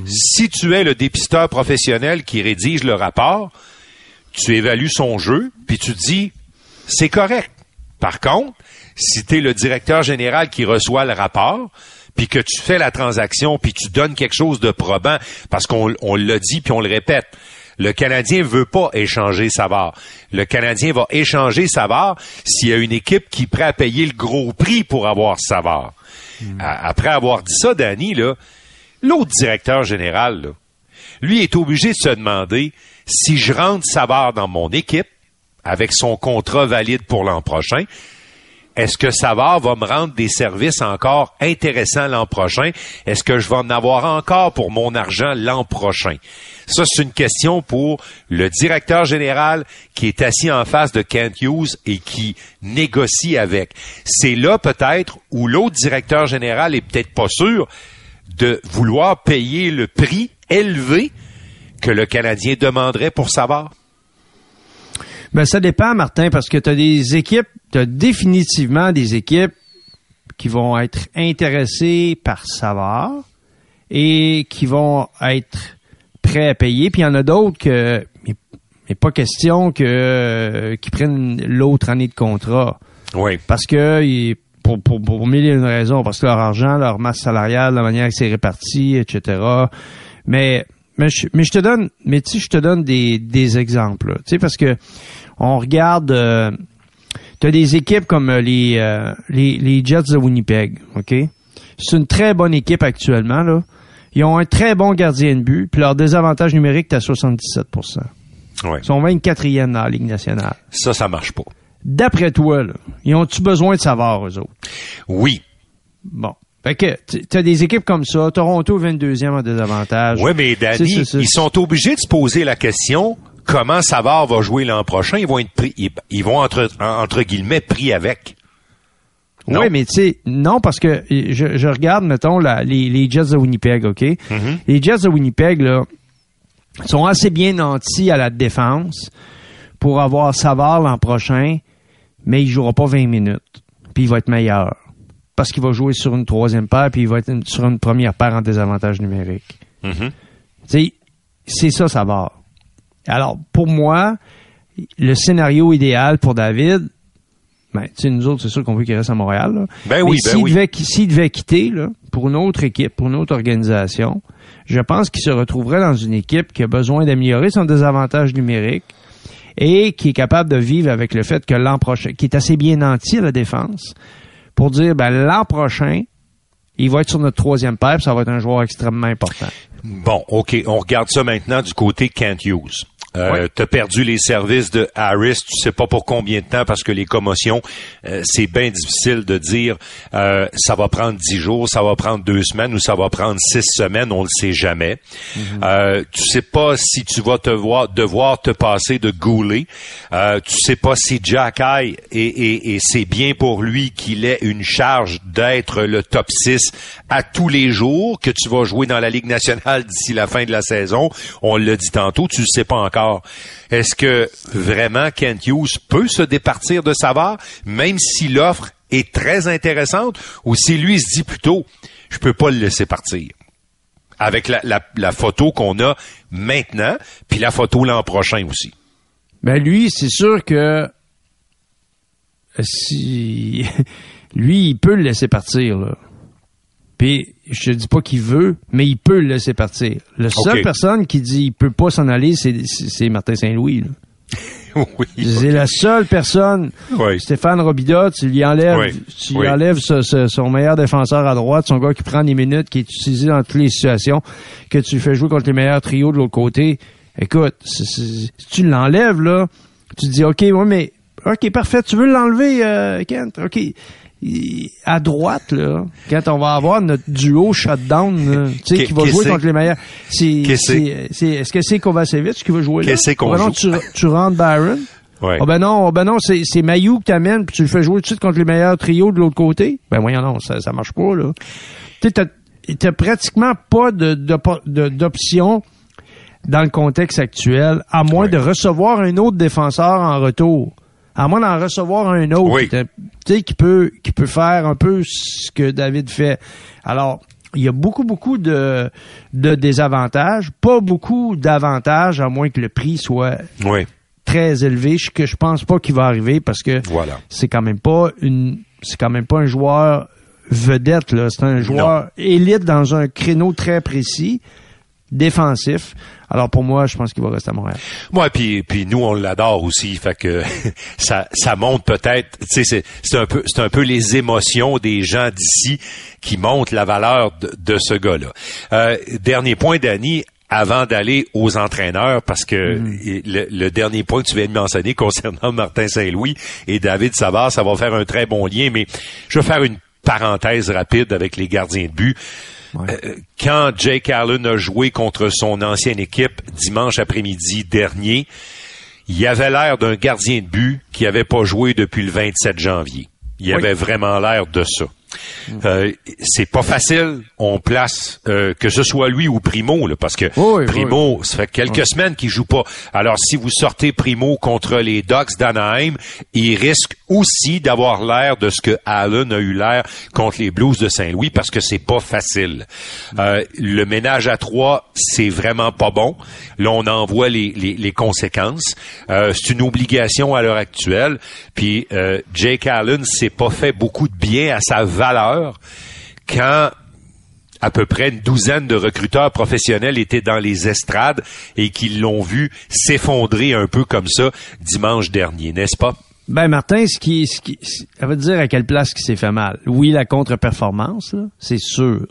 Si tu es le dépisteur professionnel qui rédige le rapport, tu évalues son jeu, puis tu dis, c'est correct. Par contre, si tu es le directeur général qui reçoit le rapport, puis que tu fais la transaction, puis tu donnes quelque chose de probant, parce qu'on on l'a dit, puis on le répète, le Canadien veut pas échanger Savard. Le Canadien va échanger Savard s'il y a une équipe qui est prête à payer le gros prix pour avoir Savard. A- Après avoir dit ça, Danny, là, l'autre directeur général, là, lui est obligé de se demander si je rentre Savard dans mon équipe avec son contrat valide pour l'an prochain, est-ce que Savard va me rendre des services encore intéressants l'an prochain? Est-ce que je vais en avoir encore pour mon argent l'an prochain? Ça, c'est une question pour le directeur général qui est assis en face de Kent Hughes et qui négocie avec. C'est là peut-être où l'autre directeur général est peut-être pas sûr de vouloir payer le prix élevé que le Canadien demanderait pour Savard. Ben, ça dépend, Martin, parce que tu as des équipes, tu as définitivement des équipes qui vont être intéressées par Savard et qui vont être prêts à payer. Puis il y en a d'autres que n'est pas question que qu'ils prennent l'autre année de contrat. Oui. Parce que pour, pour, pour mille et une raisons, parce que leur argent, leur masse salariale, la manière que c'est réparti, etc. Mais mais je, mais je te donne mais tu sais, je te donne des, des exemples. Tu sais, parce que on regarde euh, tu as des équipes comme euh, les, euh, les les Jets de Winnipeg, OK? C'est une très bonne équipe actuellement, là. Ils ont un très bon gardien de but, puis leur désavantage numérique est à 77 Ouais. Ils sont 24e dans la Ligue nationale. Ça, ça marche pas. D'après toi, là, ils ont-tu besoin de savoir, eux autres? Oui. Bon. Fait que, tu as des équipes comme ça. Toronto, 22e en désavantage. Oui, mais Danny, ils sont obligés de se poser la question comment Savard va jouer l'an prochain. Ils vont être pris, ils, ils vont entre, en- entre guillemets pris avec. Non. Oui, mais tu sais, non, parce que je, je regarde, mettons, la- les, les Jets de Winnipeg, OK? Mhm. Les Jets de Winnipeg, là, sont assez bien nantis à la défense pour avoir Savard l'an prochain, mais il jouera pas 20 minutes. Puis il va être meilleur. Parce qu'il va jouer sur une troisième paire, puis il va être une- sur une première paire en désavantage numérique. Mhm. Tu sais, c'est ça, Savard. Alors, pour moi, le scénario idéal pour David, ben, tu sais, nous autres, c'est sûr qu'on veut qu'il reste à Montréal. Là. Ben Mais oui, ben s'il oui. devait, s'il devait quitter là, pour une autre équipe, pour une autre organisation, je pense qu'il se retrouverait dans une équipe qui a besoin d'améliorer son désavantage numérique et qui est capable de vivre avec le fait que l'an prochain, qui est assez bien nanti à la défense, pour dire, ben, l'an prochain, il va être sur notre troisième paire, ça va être un joueur extrêmement important. Bon, OK, on regarde ça maintenant du côté Kent Hughes. Euh, T'as perdu les services de Harris, tu sais pas pour combien de temps parce que les commotions, euh, c'est bien difficile de dire euh, ça va prendre dix jours, ça va prendre deux semaines ou ça va prendre six semaines, on le sait jamais. Mm tu sais pas si tu vas te voir, devoir te passer de Goulet. tu sais pas si Jack High et, et c'est bien pour lui qu'il ait une charge d'être le top 6 à tous les jours que tu vas jouer dans la Ligue nationale d'ici la fin de la saison. On l'a dit tantôt, tu ne sais pas encore est-ce que vraiment Kent Hughes peut se départir de Savard, même si l'offre est très intéressante, ou si lui se dit plutôt, je peux pas le laisser partir? Avec la, photo qu'on a maintenant, puis la photo l'an prochain aussi. Ben lui, c'est sûr que si lui, il peut le laisser partir. Là. Puis je dis pas qu'il veut, mais il peut le laisser partir. La seule personne qui dit il peut pas s'en aller, c'est Martin Saint-Louis. oui, c'est la seule personne. Stéphane Robida, tu lui enlèves, tu lui enlèves son meilleur défenseur à droite, son gars qui prend des minutes, qui est utilisé dans toutes les situations, que tu fais jouer contre les meilleurs trios de l'autre côté. Écoute, si tu l'enlèves là, tu te dis ok, ouais, mais ok, parfait, tu veux l'enlever, euh, Kent, ok à droite, là, quand on va avoir notre duo shutdown, tu sais, qui va jouer contre les meilleurs. C'est, est-ce que c'est Kovacevic qui va jouer là? Qu'est-ce qu'on joue? Tu, tu rentres Byron? Ouais. Oh ben non, oh ben non, c'est, c'est Mayou que t'amènes puis tu le fais jouer tout de suite contre les meilleurs trios de l'autre côté? Ben voyons non, ça, ça marche pas, là. Tu t'as, t'as pratiquement pas de, de, d'option dans le contexte actuel, à moins de recevoir un autre défenseur en retour à moins d'en recevoir un autre qui, qui peut qui peut faire un peu ce que David fait. Alors, il y a beaucoup, beaucoup de, de désavantages, pas beaucoup d'avantages, à moins que le prix soit très élevé, ce que je pense pas qu'il va arriver parce que voilà. c'est quand même pas une c'est quand même pas un joueur vedette, là. C'est un joueur élite dans un créneau très précis défensif. Alors pour moi, je pense qu'il va rester à Montréal. Moi, puis puis nous on l'adore aussi, fait que ça ça montre peut-être, tu sais, c'est c'est un peu c'est un peu les émotions des gens d'ici qui montrent la valeur de, ce gars-là. Euh, dernier point, Danny, avant d'aller aux entraîneurs, parce que mm-hmm. le, le, dernier point que tu viens de mentionner concernant Martin Saint-Louis et David Savard, ça va faire un très bon lien, mais je vais faire une parenthèse rapide avec les gardiens de but. Euh, quand Jake Allen a joué contre son ancienne équipe dimanche après-midi dernier, il avait l'air d'un gardien de but qui n'avait pas joué depuis le 27 janvier. Il avait vraiment l'air de ça. Euh, c'est pas facile. On place euh, que ce soit lui ou Primo, là, parce que Primo, ça fait quelques semaines qu'il joue pas. Alors si vous sortez Primo contre les Ducks d'Anaheim, il risque aussi d'avoir l'air de ce que Allen a eu l'air contre les Blues de Saint-Louis, parce que c'est pas facile. Euh, le ménage à trois, c'est vraiment pas bon. Là, on en voit les, les, les conséquences. c'est une obligation à l'heure actuelle. Puis Jake Allen s'est pas fait beaucoup de bien à sa valeur quand à peu près une douzaine de recruteurs professionnels étaient dans les estrades et qu'ils l'ont vu s'effondrer un peu comme ça dimanche dernier, n'est-ce pas? Ben Martin, ce qui, ce qui, ça veut dire à quelle place qui s'est fait mal. Oui, la contre-performance, c'est sûr.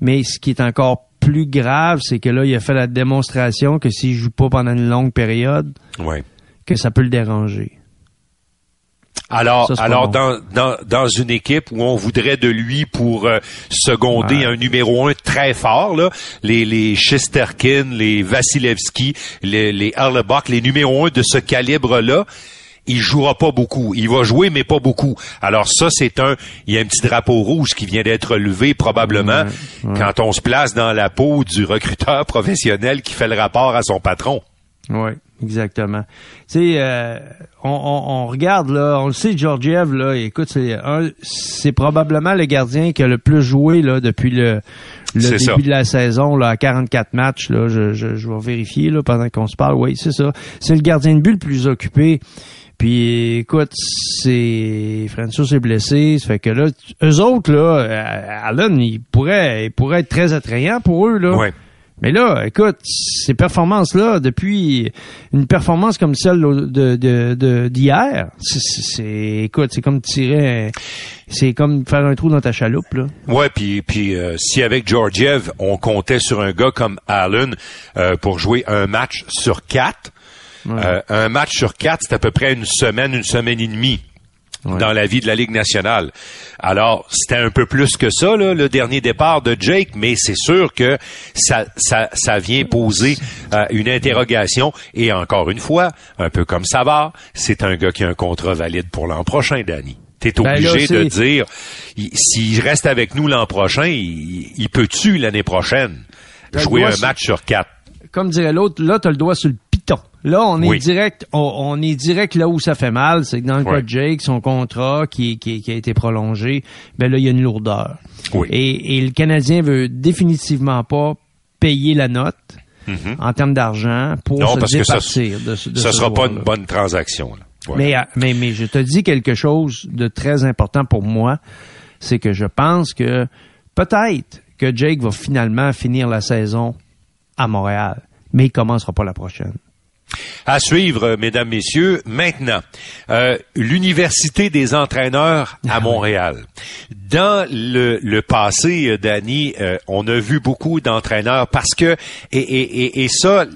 Mais ce qui est encore plus grave, c'est que là, il a fait la démonstration que s'il joue pas pendant une longue période, que ça peut le déranger. Alors, alors dans, dans, dans une équipe où on voudrait de lui pour euh, seconder un numéro un très fort, là, les, les Shesterkin, les Vasilevski, les, les les numéros un de ce calibre-là, il jouera pas beaucoup. Il va jouer, mais pas beaucoup. Alors ça, c'est un, il y a un petit drapeau rouge qui vient d'être levé probablement quand on se place dans la peau du recruteur professionnel qui fait le rapport à son patron. Oui, exactement. Tu sais, euh, on, on, regarde là, on le sait, Georgiev là, écoute, c'est c'est probablement le gardien qui a le plus joué là depuis le, le début de la saison là, à 44 matchs là. Je, je, je vais vérifier là pendant qu'on se parle. Oui, c'est ça. C'est le gardien de but le plus occupé. Puis écoute, c'est François s'est blessé, ça fait que là, eux autres là, euh, Allen, il pourrait, il pourrait être très attrayant pour eux là. Ouais. Mais là, écoute, ces performances-là, depuis une performance comme celle de de d'hier, c'est écoute, c'est comme tirer, c'est comme faire un trou dans ta chaloupe là. Ouais, puis puis euh, si avec Georgiev, on comptait sur un gars comme Allen euh, pour jouer un match sur quatre, euh, un match sur quatre, c'est à peu près une semaine, une semaine et demie dans la vie de la Ligue nationale. Alors, c'était un peu plus que ça, là, le dernier départ de Jake, mais c'est sûr que ça, ça, ça vient poser euh, une interrogation. Et encore une fois, un peu comme ça va, c'est un gars qui a un contrat valide pour l'an prochain, Danny. T'es ben obligé de dire, s'il reste avec nous l'an prochain, il, peut-tu l'année prochaine ben, jouer un match sur quatre? Comme dirait l'autre, là, t'as le doigt sur le Là, on est direct, on, est direct là où ça fait mal, c'est que dans le cas de Jake, son contrat qui, qui, a été prolongé, ben là, il y a une lourdeur. Et, le Canadien veut définitivement pas payer la note. Mm-hmm. en termes d'argent pour se parce départir que ça, de, ce sera pas une bonne transaction. Mais, euh, mais, mais je te dis quelque chose de très important pour moi, c'est que je pense que peut-être que Jake va finalement finir la saison à Montréal, mais il commencera pas la prochaine. À suivre, mesdames, messieurs. Maintenant, euh, l'Université des entraîneurs à ah Montréal. Dans le, passé, euh, Danny, euh, on a vu beaucoup d'entraîneurs parce que, et, et, et ça,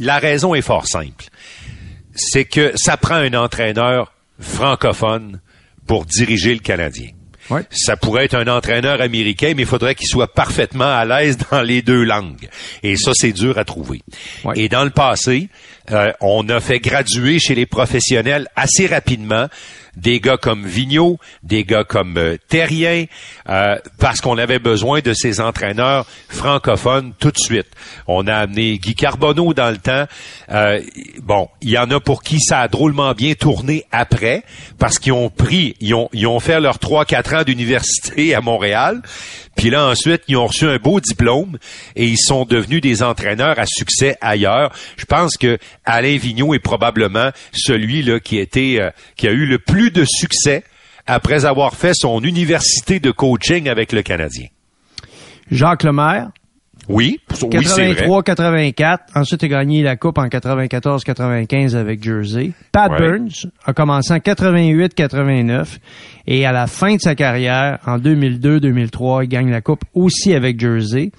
la raison est fort simple. C'est que ça prend un entraîneur francophone pour diriger le Canadien. Ça pourrait être un entraîneur américain, mais il faudrait qu'il soit parfaitement à l'aise dans les deux langues. Et ça, c'est dur à trouver. Et dans le passé, euh, on a fait graduer chez les professionnels assez rapidement des gars comme Vigneault, des gars comme euh, Terrien, euh, parce qu'on avait besoin de ces entraîneurs francophones tout de suite. On a amené Guy Carbonneau dans le temps. Euh, bon, il y en a pour qui ça a drôlement bien tourné après, parce qu'ils ont pris, ils ont, ils ont fait leurs trois quatre ans d'université à Montréal, puis là, ensuite, ils ont reçu un beau diplôme et ils sont devenus des entraîneurs à succès ailleurs. Je pense que Alain Vigneault est probablement celui là qui, était, euh, qui a eu le plus de succès après avoir fait son université de coaching avec le Canadien. Jacques Lemaire, oui, 83-84. Ensuite, il a gagné la Coupe en 94-95 avec Jersey. Pat Burns a commencé en 88-89. Et à la fin de sa carrière, en 2002-2003, il gagne la Coupe aussi avec Jersey.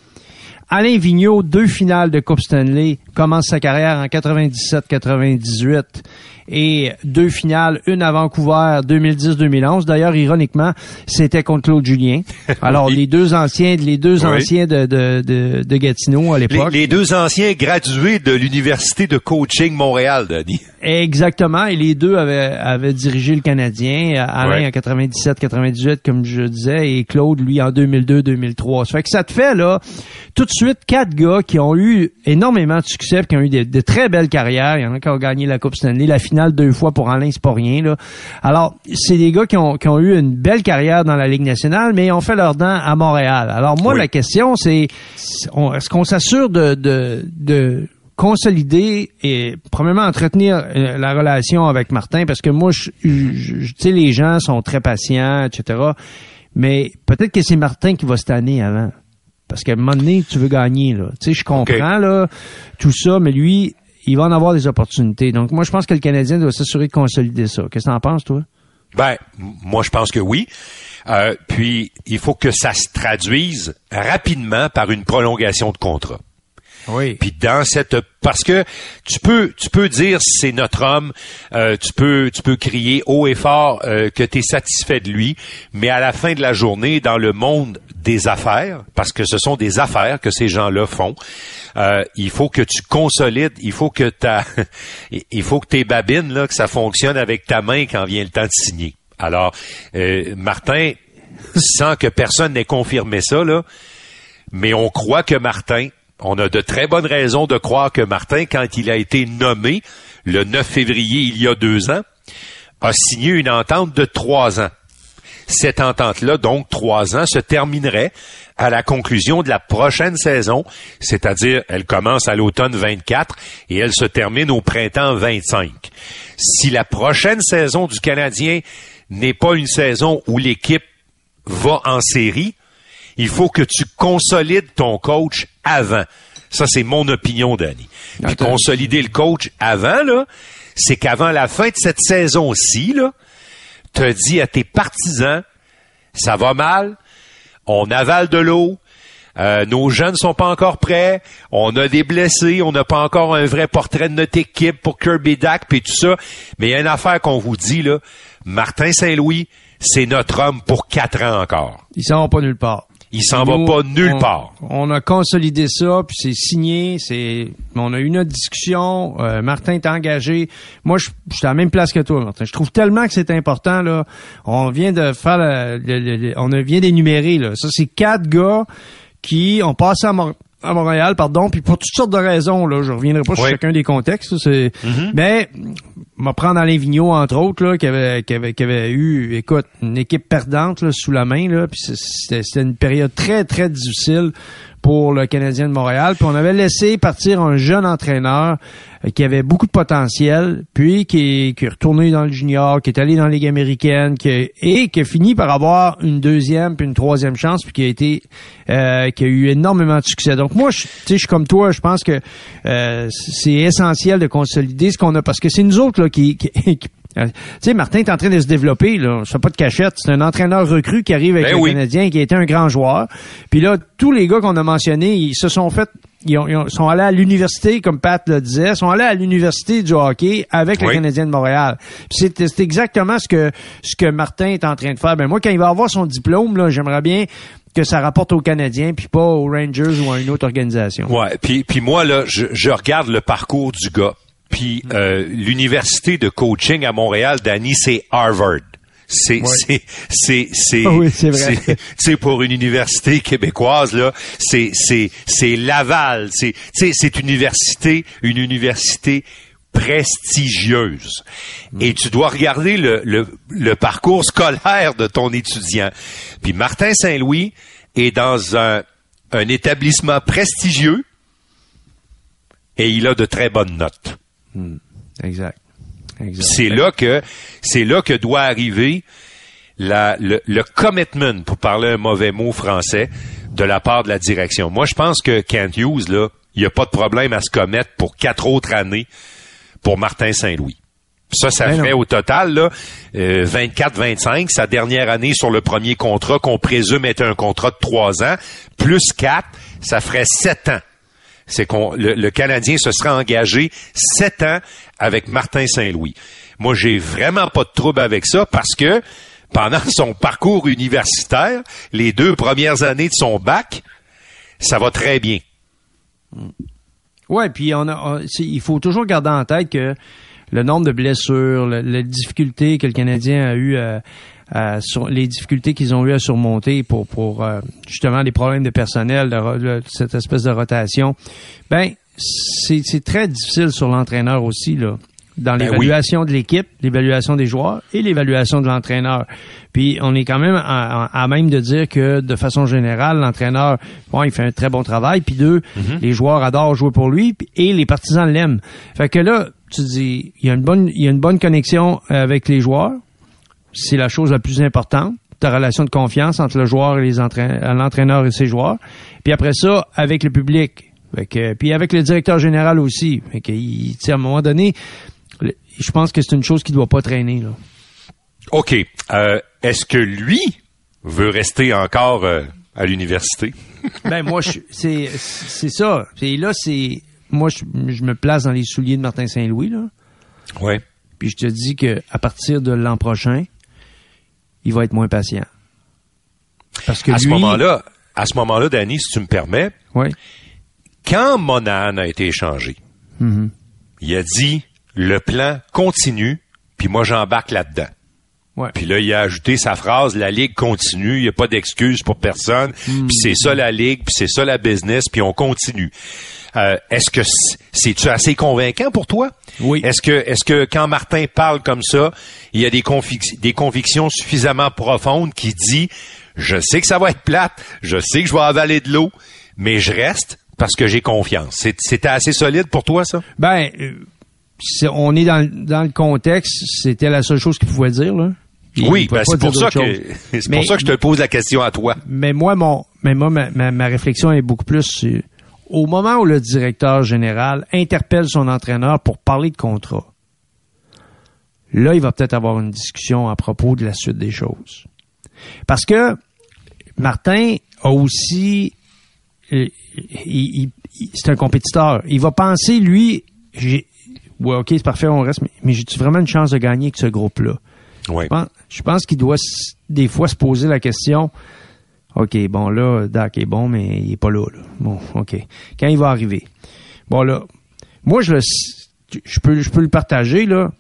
Alain Vigneault, deux finales de Coupe Stanley, commence sa carrière en 97-98 et deux finales, une à Vancouver 2010-2011. D'ailleurs, ironiquement, c'était contre Claude Julien. Alors, les deux anciens, les deux anciens de, de, de, de, Gatineau à l'époque. Les, deux anciens gradués de l'Université de coaching Montréal, Denis. Exactement. Et les deux avaient, avaient dirigé le Canadien. Alain en 97-98, comme je disais, et Claude, lui, en 2002-2003. Ça fait que ça te fait, là, tout de suite, quatre gars qui ont eu énormément de succès, qui ont eu de, très belles carrières. Il y en a qui ont gagné la Coupe Stanley, la finale deux fois pour Alain, c'est pas rien, là. Alors, c'est des gars qui ont, qui ont eu une belle carrière dans la Ligue nationale, mais ils ont fait leur dents à Montréal. Alors, moi, la question, c'est, est-ce qu'on s'assure de, de, de consolider et premièrement entretenir euh, la relation avec Martin? Parce que moi je, je, sais les gens sont très patients etc mais peut-être que c'est Martin qui va se tanner avant. Parce qu'à un moment donné tu veux gagner là. Tu sais je comprends là tout ça mais lui il va en avoir des opportunités. Donc moi je pense que le Canadien doit s'assurer de consolider ça. Qu'est-ce que t'en penses toi? Ben moi je pense que oui. Euh, puis il faut que ça se traduise rapidement par une prolongation de contrat oui. Puis dans cette parce que tu peux tu peux dire c'est notre homme, euh, tu peux tu peux crier haut et fort euh, que tu es satisfait de lui, mais à la fin de la journée dans le monde des affaires, parce que ce sont des affaires que ces gens-là font, euh, il faut que tu consolides, il faut que ta il faut que tes babines là que ça fonctionne avec ta main quand vient le temps de signer. Alors Martin sans que personne n'ait confirmé ça là, mais on croit que Martin on a de très bonnes raisons de croire que Martin, quand il a été nommé le 9 février il y a deux ans, a signé une entente de trois ans. Cette entente-là, donc trois ans, se terminerait à la conclusion de la prochaine saison, c'est-à-dire elle commence à l'automne 24 et elle se termine au printemps 25. Si la prochaine saison du Canadien n'est pas une saison où l'équipe va en série, il faut que tu consolides ton coach avant. Ça, c'est mon opinion, Danny. Puis consolider le coach avant, là, c'est qu'avant la fin de cette saison-ci, là, t'as dit à tes partisans, ça va mal, on avale de l'eau, euh, nos jeunes sont pas encore prêts, on a des blessés, on n'a pas encore un vrai portrait de notre équipe pour Kirby Dak puis tout ça. Mais il y a une affaire qu'on vous dit là, Martin Saint-Louis, c'est notre homme pour quatre ans encore. Ils s'en vont pas nulle part. Il s'en va pas nulle on- part. On a consolidé ça, puis c'est signé. C'est, on a eu notre discussion. euh, Martin est engagé. Moi, je je suis à la même place que toi, Martin. Je trouve tellement que c'est important là. On vient de faire, la- le- le- le- on vient d'énumérer là. Ça, c'est quatre gars qui ont passé à, Montréal, pardon, puis pour toutes sortes de raisons là. Je reviendrai pas sur chacun des contextes. C'est, mais va prendre Alain Vigneault, entre autres, là, qui avait, qui avait, qui avait eu, écoute, une équipe perdante là, sous la main, là, puis c'était, c'était une période très, très difficile pour le Canadien de Montréal. Puis on avait laissé partir un jeune entraîneur euh, qui avait beaucoup de potentiel, puis qui est, qui est retourné dans le junior, qui est allé dans la Ligue américaine, qui a- et qui a fini par avoir une deuxième puis une troisième chance, puis qui a été euh, qui a eu énormément de succès. Donc moi, je, je suis comme toi, je pense que euh, c'est essentiel de consolider ce qu'on a, parce que c'est nous autres là, qui, qui- qui- tu sais, Martin est en train de se développer, là. Je fais pas de cachette. C'est un entraîneur recru qui arrive avec Ben le oui. Canadien, qui a été un grand joueur. Puis là, tous les gars qu'on a mentionnés, ils se sont fait, ils, ont- ils ont- sont allés à l'université, comme Pat le disait, sont allés à l'université du hockey avec le. Canadien de Montréal. C'est, c'est exactement ce que, ce que Martin est en train de faire. Ben moi, quand il va avoir son diplôme, là, j'aimerais bien que ça rapporte aux Canadiens, puis pas aux Rangers ou à une autre organisation. Ouais, puis puis moi là, je, je regarde le parcours du gars. Puis euh, l'université de coaching à Montréal, Danny, c'est Harvard. C'est c'est c'est c'est Ah oui, c'est pour une université québécoise là, c'est c'est c'est Laval, c'est c'est une université une université prestigieuse. Et tu dois regarder le, le, le parcours scolaire de ton étudiant. Puis Martin Saint-Louis est dans un, un établissement prestigieux et il a de très bonnes notes. Exact. Exact. C'est là que c'est là que doit arriver la, le, le commitment, pour parler un mauvais mot français, de la part de la direction. Moi, je pense que Kent Hughes, là, il n'y a pas de problème à se commettre pour quatre autres années pour Martin Saint-Louis. Ça, ça Ben fait non. au total là, euh, 24-25, sa dernière année sur le premier contrat qu'on présume être un contrat de trois ans, plus quatre, ça ferait sept ans. C'est qu'on le, Canadien se serait engagé sept ans avec Martin Saint-Louis. Moi, j'ai vraiment pas de trouble avec ça parce que pendant son parcours universitaire, les deux premières années de son bac, ça va très bien. Ouais, puis il faut toujours garder en tête que le nombre de blessures, le- les difficultés que le Canadien a eu à, à sur- les difficultés qu'ils ont eu à surmonter pour pour euh, justement les problèmes de personnel, de, cette espèce de rotation, ben c'est c'est très difficile sur l'entraîneur aussi là. Dans Ben l'évaluation de l'équipe, l'évaluation des joueurs et l'évaluation de l'entraîneur. Puis on est quand même à, à- à même de dire que de façon générale, l'entraîneur, bon, il fait un très bon travail. Puis deux, les joueurs adorent jouer pour lui et les partisans l'aiment. Fait que là, tu dis, il y a une bonne, il y a une bonne connexion avec les joueurs. C'est la chose la plus importante. Ta relation de confiance entre le joueur et les l'entraîneur et ses joueurs. Puis après ça, avec le public. Que, puis avec le directeur général aussi. Fait que, il- à un moment donné, le- je pense que c'est une chose qui doit pas traîner. Là. OK. Euh, Est-ce que lui veut rester encore euh, à l'université? Ben moi, c'est ça. Et là, c'est moi, je, je me place dans les souliers de Martin Saint-Louis. Oui. Puis je te dis que à partir de l'an prochain, il va être moins patient. Parce que À ce moment-là, à ce moment-là, Danny, si tu me permets, Oui. quand Monahan a été échangé, Mhm. il a dit le plan continue, puis moi j'embarque là-dedans. Ouais. Puis là, il a ajouté sa phrase la ligue continue, il n'y a pas d'excuse pour personne, puis c'est ça la ligue, puis c'est ça la business, puis on continue. Euh, est-ce que c'est-tu assez convaincant pour toi? Oui. Est-ce que est-ce que quand Martin parle comme ça, il y a des, convic- des convictions suffisamment profondes qui dit je sais que ça va être plate, je sais que je vais avaler de l'eau, mais je reste parce que j'ai confiance. C'est- C'était assez solide pour toi ça? Ben, euh, c'est- on est dans, le- dans le contexte, c'était la seule chose qu'il pouvait dire là. Il- Oui, ben, c'est pour ça que c'est pour ça que je te pose la question à toi. Mais moi, mon, mais moi, ma, ma, ma réflexion est beaucoup plus sur- au moment où le directeur général interpelle son entraîneur pour parler de contrat, là, il va peut-être avoir une discussion à propos de la suite des choses. Parce que Martin a aussi, euh, c'est un compétiteur. Il va penser, lui, j'ai, ouais, ok, c'est parfait, on reste, mais, mais j'ai vraiment une chance de gagner avec ce groupe-là? Oui. Je pense, je pense qu'il doit des fois se poser la question. OK, bon là, Dak est bon, mais il est pas là, là. Bon, OK. Quand il va arriver. Bon là, moi je le je peux je peux le partager là.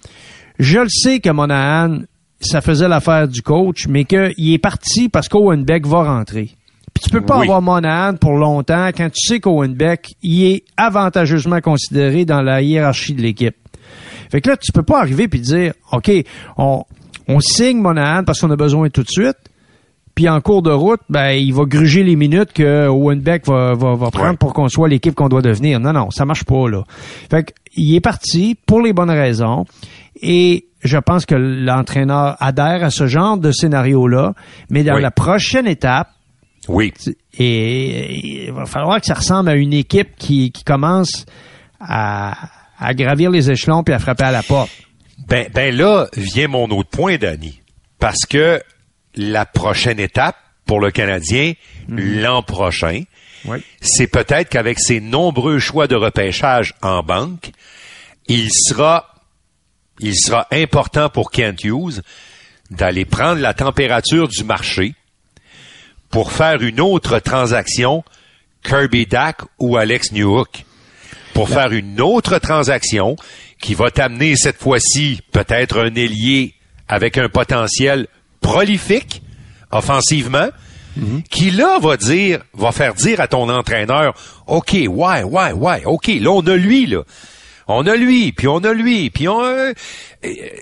Je le sais que Monahan, ça faisait l'affaire du coach, mais qu'il est parti parce qu'Owen Beck va rentrer. Puis tu peux pas Oui. avoir Monahan pour longtemps quand tu sais qu'Owen Beck, il est avantageusement considéré dans la hiérarchie de l'équipe. Fait que là, tu peux pas arriver puis dire, OK, on, on signe Monahan parce qu'on a besoin tout de suite. Puis en cours de route, ben, il va gruger les minutes que Owen Beck va, va, va prendre Ouais. pour qu'on soit l'équipe qu'on doit devenir. Non, non, ça marche pas, là. Fait que, il est parti pour les bonnes raisons. Et je pense que l'entraîneur adhère à ce genre de scénario-là. Mais dans Oui. la prochaine étape, Oui. et il va falloir que ça ressemble à une équipe qui, qui commence à, à gravir les échelons puis à frapper à la porte. Ben, ben là vient mon autre point, Danny. Parce que la prochaine étape pour le Canadien, l'an prochain, Oui. c'est peut-être qu'avec ses nombreux choix de repêchage en banque, il sera, il sera important pour Kent Hughes d'aller prendre la température du marché pour faire une autre transaction Kirby Dak ou Alex Newhook. Pour faire une autre transaction qui va t'amener cette fois-ci peut-être un ailier avec un potentiel prolifique offensivement qui là va dire va faire dire à ton entraîneur OK ouais ouais ouais OK là on a lui là on a lui puis on a lui puis on euh,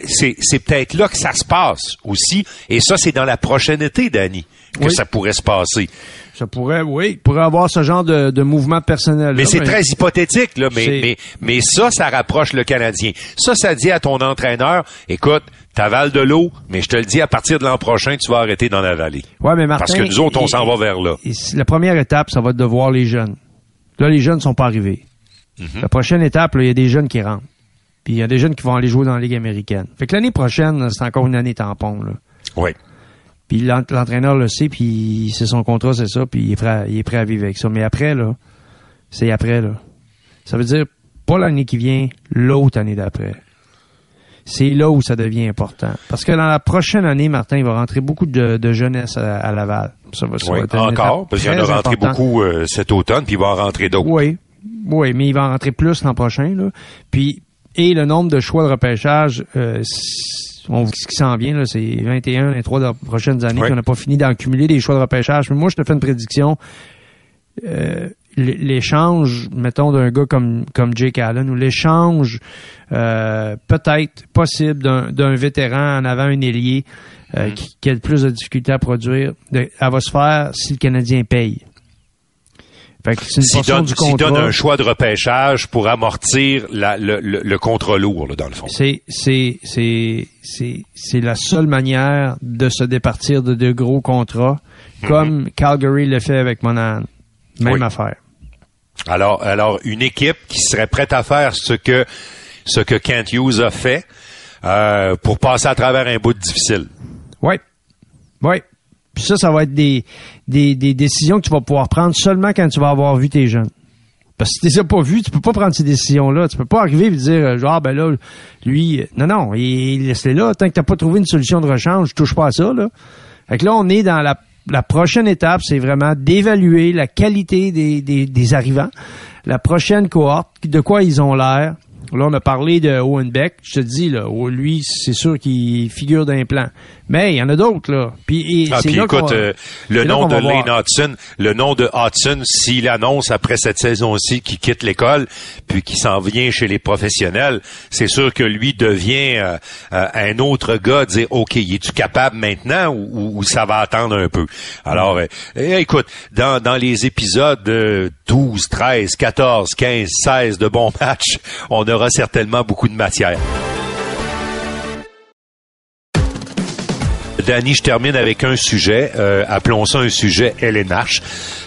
c'est c'est peut-être là que ça se passe aussi et ça c'est dans la prochaine été Danny que Oui. ça pourrait se passer Ça pourrait, oui, pourrait avoir ce genre de, de mouvement personnel. mais c'est très hypothétique, là, mais, mais, mais ça, ça rapproche le Canadien. Ça, ça dit à ton entraîneur, écoute, t'avales de l'eau, mais je te le dis, à partir de l'an prochain, tu vas arrêter d'en avaler. Ouais, mais Martin, Parce que nous autres, on s'en va vers là. La première étape, ça va être de voir les jeunes. Là, les jeunes sont pas arrivés. Mhm. La prochaine étape, il y a des jeunes qui rentrent. Puis il y a des jeunes qui vont aller jouer dans la Ligue américaine. Fait que l'année prochaine, c'est encore une année tampon. Là. Oui. Puis l'en- l'entraîneur le sait, puis c'est son contrat, c'est ça, puis il est, prêt à, il est prêt à vivre avec ça. Mais après, là, c'est après, là. Ça veut dire pas l'année qui vient, l'autre année d'après. C'est là où ça devient important. Parce que dans la prochaine année, Martin, il va rentrer beaucoup de, de jeunesse à, à Laval. Ça va, ça Oui. va être une Encore, parce qu'il y en a rentré beaucoup euh, cet automne, puis il va en rentrer d'autres. Oui, oui, mais il va en rentrer plus l'an prochain. Là. Puis, et le nombre de choix de repêchage, euh, on voit ce qui s'en vient, là, c'est 21, les trois prochaines années Oui. qu'on n'a pas fini d'accumuler des choix de repêchage. Mais moi, je te fais une prédiction. Euh, l'échange, mettons, d'un gars comme, comme Jake Allen, ou l'échange euh, peut-être possible d'un d'un vétéran en avant un ailier Mm. euh, qui, qui a le plus de difficultés à produire, de- elle va se faire si le Canadien paye. Fait que c'est une donne, du contrat. donne un choix de repêchage pour amortir la- le, le, le contrat lourd, là, dans le fond. C'est c'est c'est c'est c'est la seule manière de se départir de de gros contrats, comme Calgary le fait avec Monahan. Même Oui. affaire. Alors, alors, une équipe qui serait prête à faire ce que ce que Kent Hughes a fait euh, pour passer à travers un bout difficile. Oui. Oui. Puis ça, ça va être des, des, des décisions que tu vas pouvoir prendre seulement quand tu vas avoir vu tes jeunes. Parce que si tu les as pas vus, tu peux pas prendre ces décisions-là. Tu peux pas arriver et dire, euh, genre, ben là, lui, euh, non, non, il laisse-les là. Tant que t'as pas trouvé une solution de rechange, touche pas à ça, là. Fait que là, on est dans la, la prochaine étape, c'est vraiment d'évaluer la qualité des, des, des arrivants. La prochaine cohorte, de quoi ils ont l'air. Là, on a parlé de Owen Beck. Je te dis, là, oh, lui, c'est sûr qu'il figure d'un plan. Mais il y en a d'autres, là. Puis, et Ah, puis là écoute, euh, le nom de va voir. Lane Hudson, le nom de Hudson, s'il annonce après cette saison-ci qu'il quitte l'école, puis qu'il s'en vient chez les professionnels, c'est sûr que lui devient euh, euh, un autre gars, dire OK, es-tu capable maintenant ou, ou- ou ça va attendre un peu? Alors, euh, eh, écoute, dans, dans les épisodes euh, 12, 13, 14, 15, 16 de bons matchs, on aura certainement beaucoup de matière. Danny, je termine avec un sujet. Euh, appelons ça un sujet LNH.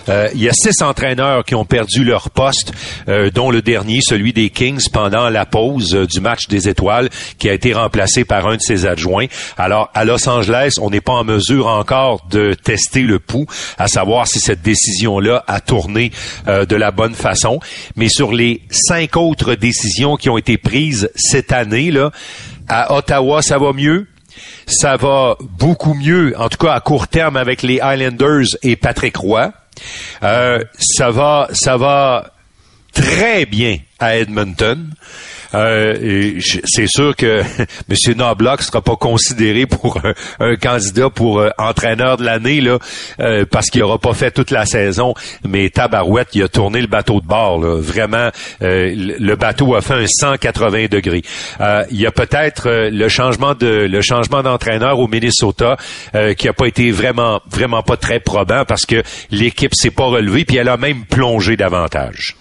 Euh, il y a six entraîneurs qui ont perdu leur poste, euh, dont le dernier, celui des Kings, pendant la pause du match des étoiles, qui a été remplacé par un de ses adjoints. Alors, à Los Angeles, on n'est pas en mesure encore de tester le pouls, à savoir si cette décision-là a tourné de la bonne façon. Mais sur les cinq autres décisions qui ont été prises cette année, là, à Ottawa, ça va mieux? Ça va beaucoup mieux, en tout cas à court terme, avec les Highlanders et Patrick Roy. Euh, ça va, ça va très bien à Edmonton. Euh, c'est sûr que M. Noblock sera pas considéré pour un, candidat pour euh, entraîneur de l'année là, euh, parce qu'il aura pas fait toute la saison. Mais Tabarouette, il a tourné le bateau de bord. Vraiment, le bateau a fait un 180 degrés. il y a peut-être le changement de le changement d'entraîneur au Minnesota qui a pas été vraiment vraiment pas très probant parce que l'équipe s'est pas relevée puis elle a même plongé davantage.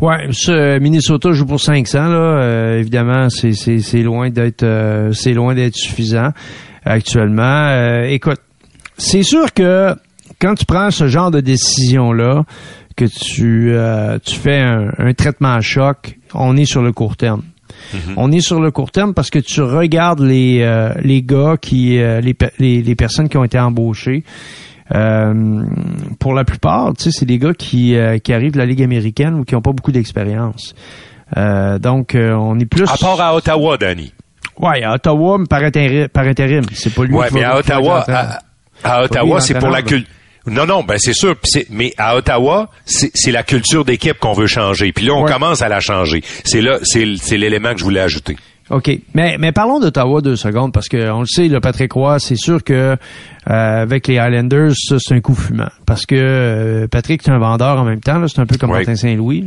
Ouais, ce Minnesota joue pour 500 là. Euh, évidemment, c'est loin d'être euh, c'est loin d'être suffisant actuellement. Euh, écoute, c'est sûr que quand tu prends ce genre de décision là, que tu tu fais un, traitement à choc, on est sur le court terme. Mm-hmm. On est sur le court terme parce que tu regardes les les gars qui les, les, personnes qui ont été embauchées. Pour la plupart, tu sais, c'est des gars qui, qui arrivent de la Ligue américaine ou qui n'ont pas beaucoup d'expérience. Euh, donc, euh, on est plus... À part à Ottawa, Danny. Oui, à Ottawa, par intérim. Par intérim. C'est pas lui ouais, mais à Ottawa, à, Ottawa, c'est pour la culture. Non, non, ben c'est sûr. Mais à Ottawa, c'est la culture d'équipe qu'on veut changer. Puis là, on commence à la changer. C'est là, c'est l'élément que je voulais ajouter. OK. Mais, mais parlons d'Ottawa deux secondes, parce qu'on le sait, le Patrick Roy, c'est sûr que euh, avec les Highlanders, ça, c'est un coup fumant. Parce que euh, Patrick est un vendeur en même temps, c'est un peu comme Martin Saint-Louis.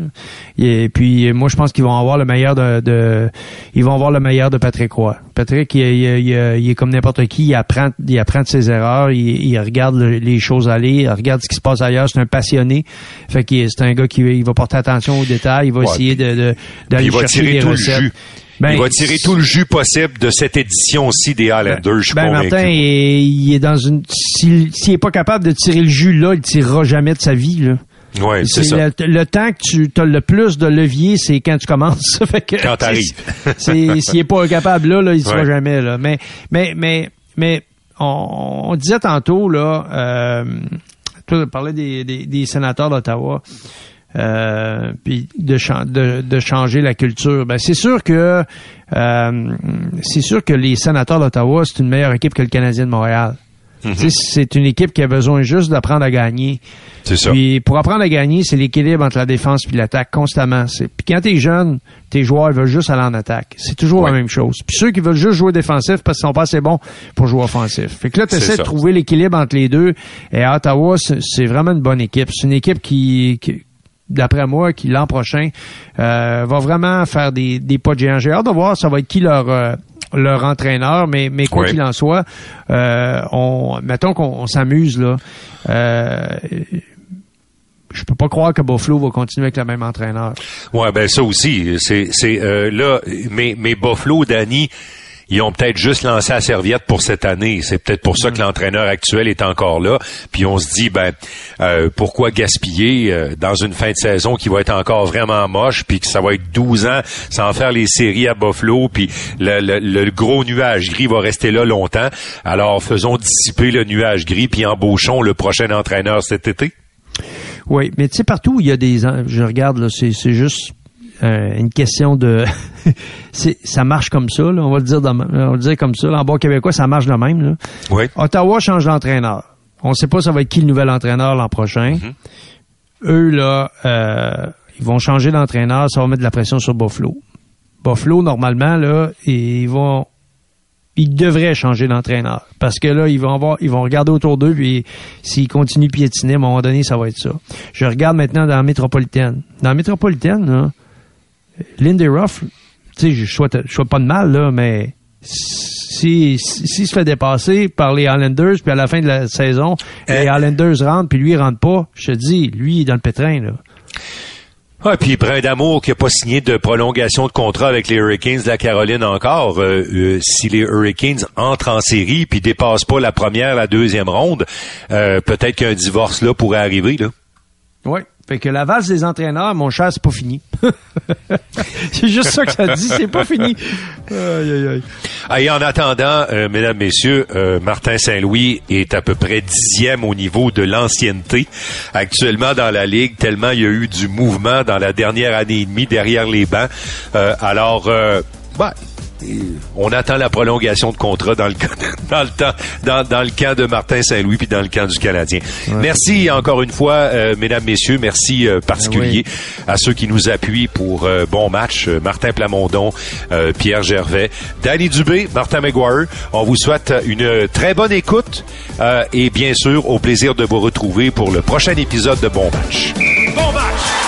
Et puis moi, je pense qu'ils vont avoir le meilleur de, de, ils vont avoir le meilleur de Patrick Roy. Patrick, il, il, il, est comme n'importe qui, il apprend, il apprend de ses erreurs, il, regarde les choses aller, il regarde ce qui se passe ailleurs, c'est un passionné. Fait que c'est un gars qui il va porter attention aux détails, il va essayer de, d'aller chercher les recettes. Ben, il va tirer tout le jus possible de cette édition aussi des Highlanders, je suis ben, Martin, il est dans une... S'il n'est pas capable de tirer le jus là, il tirera jamais de sa vie, là. Ouais, c'est ça. Le, temps que tu as le plus de levier, c'est quand tu commences. fait que, quand t'arrives. S'il est pas capable là, là il ne sera jamais là. Mais, mais, mais, mais, on, disait tantôt là, euh, tu parlais des, des, des sénateurs d'Ottawa. Euh, puis de, de, de, changer la culture. Ben, c'est sûr que euh, c'est sûr que les sénateurs d'Ottawa, c'est une meilleure équipe que le Canadien de Montréal. Mhm. C'est une équipe qui a besoin juste d'apprendre à gagner. C'est ça. Puis pour apprendre à gagner, c'est l'équilibre entre la défense et l'attaque constamment. Puis quand t'es jeune, tes joueurs veulent juste aller en attaque. C'est toujours la même chose. Puis ceux qui veulent juste jouer défensif parce qu'ils sont pas assez bons pour jouer offensif. Fait que là, tu essaies de trouver l'équilibre entre les deux. Et à Ottawa, c'est vraiment une bonne équipe. C'est une équipe qui, qui d'après moi, qui l'an prochain euh, va vraiment faire des, des pas de géant. J'ai hâte de voir ça va être qui leur euh, leur entraîneur, mais mais quoi qu'il en soit, euh, on mettons qu'on s'amuse là. Euh, je peux pas croire que Buffalo va continuer avec le même entraîneur. Ouais, ben ça aussi, c'est c'est là, mais mais Buffalo, Danny ils ont peut-être juste lancé la serviette pour cette année. C'est peut-être pour ça que l'entraîneur actuel est encore là. Puis on se dit, ben, euh, pourquoi gaspiller euh, dans une fin de saison qui va être encore vraiment moche, puis que ça va être 12 ans sans faire les séries à Buffalo, puis le, le, gros nuage gris va rester là longtemps. Alors faisons dissiper le nuage gris, puis embauchons le prochain entraîneur cet été. Oui, mais tu sais, partout où il y a des... Je regarde, là, c'est juste euh, une question de ça marche comme ça là, on va le dire on va le dire comme ça là, en bon québécois ça marche de même là. Oui. Ottawa change d'entraîneur on sait pas ça va être qui le nouvel entraîneur l'an prochain mm-hmm. eux là euh, ils vont changer d'entraîneur ça va mettre de la pression sur Buffalo Buffalo normalement là ils vont ils devraient changer d'entraîneur parce que là ils vont avoir ils vont regarder autour d'eux puis s'ils continuent piétiner à un moment donné ça va être ça je regarde maintenant dans la métropolitaine dans la métropolitaine là Lindy Ruff, tu sais, je souhaite, pas de mal, là, mais si, si, se fait dépasser par les Islanders, puis à la fin de la saison, les Islanders rentrent, puis lui, il rentre pas, je te dis, lui, il est dans le pétrin, là. Ah, puis Brin d'Amour qui a pas signé de prolongation de contrat avec les Hurricanes de la Caroline encore. Euh, euh, si les Hurricanes entrent en série puis dépassent pas la première, la deuxième ronde, euh, peut-être qu'un divorce là pourrait arriver là. Oui. Fait que la valse des entraîneurs, mon cher, c'est pas fini. c'est juste ça que ça dit, c'est pas fini. Aïe, aïe, aïe. Ah, et en attendant, euh, mesdames, messieurs, euh, Martin Saint-Louis est à peu près dixième au niveau de l'ancienneté actuellement dans la Ligue, tellement il y a eu du mouvement dans la dernière année et demie derrière les bancs. Euh, alors, bah, on attend la prolongation de contrat dans le dans le temps dans, le camp de Martin Saint-Louis puis dans le camp du Canadien. Merci encore une fois, euh, mesdames, messieurs, merci euh, particulier à ceux qui nous appuient pour euh, bon match. Martin Plamondon, Pierre Gervais, Danny Dubé, Martin McGuire. On vous souhaite une très bonne écoute et bien sûr au plaisir de vous retrouver pour le prochain épisode de Bon match. Bon match.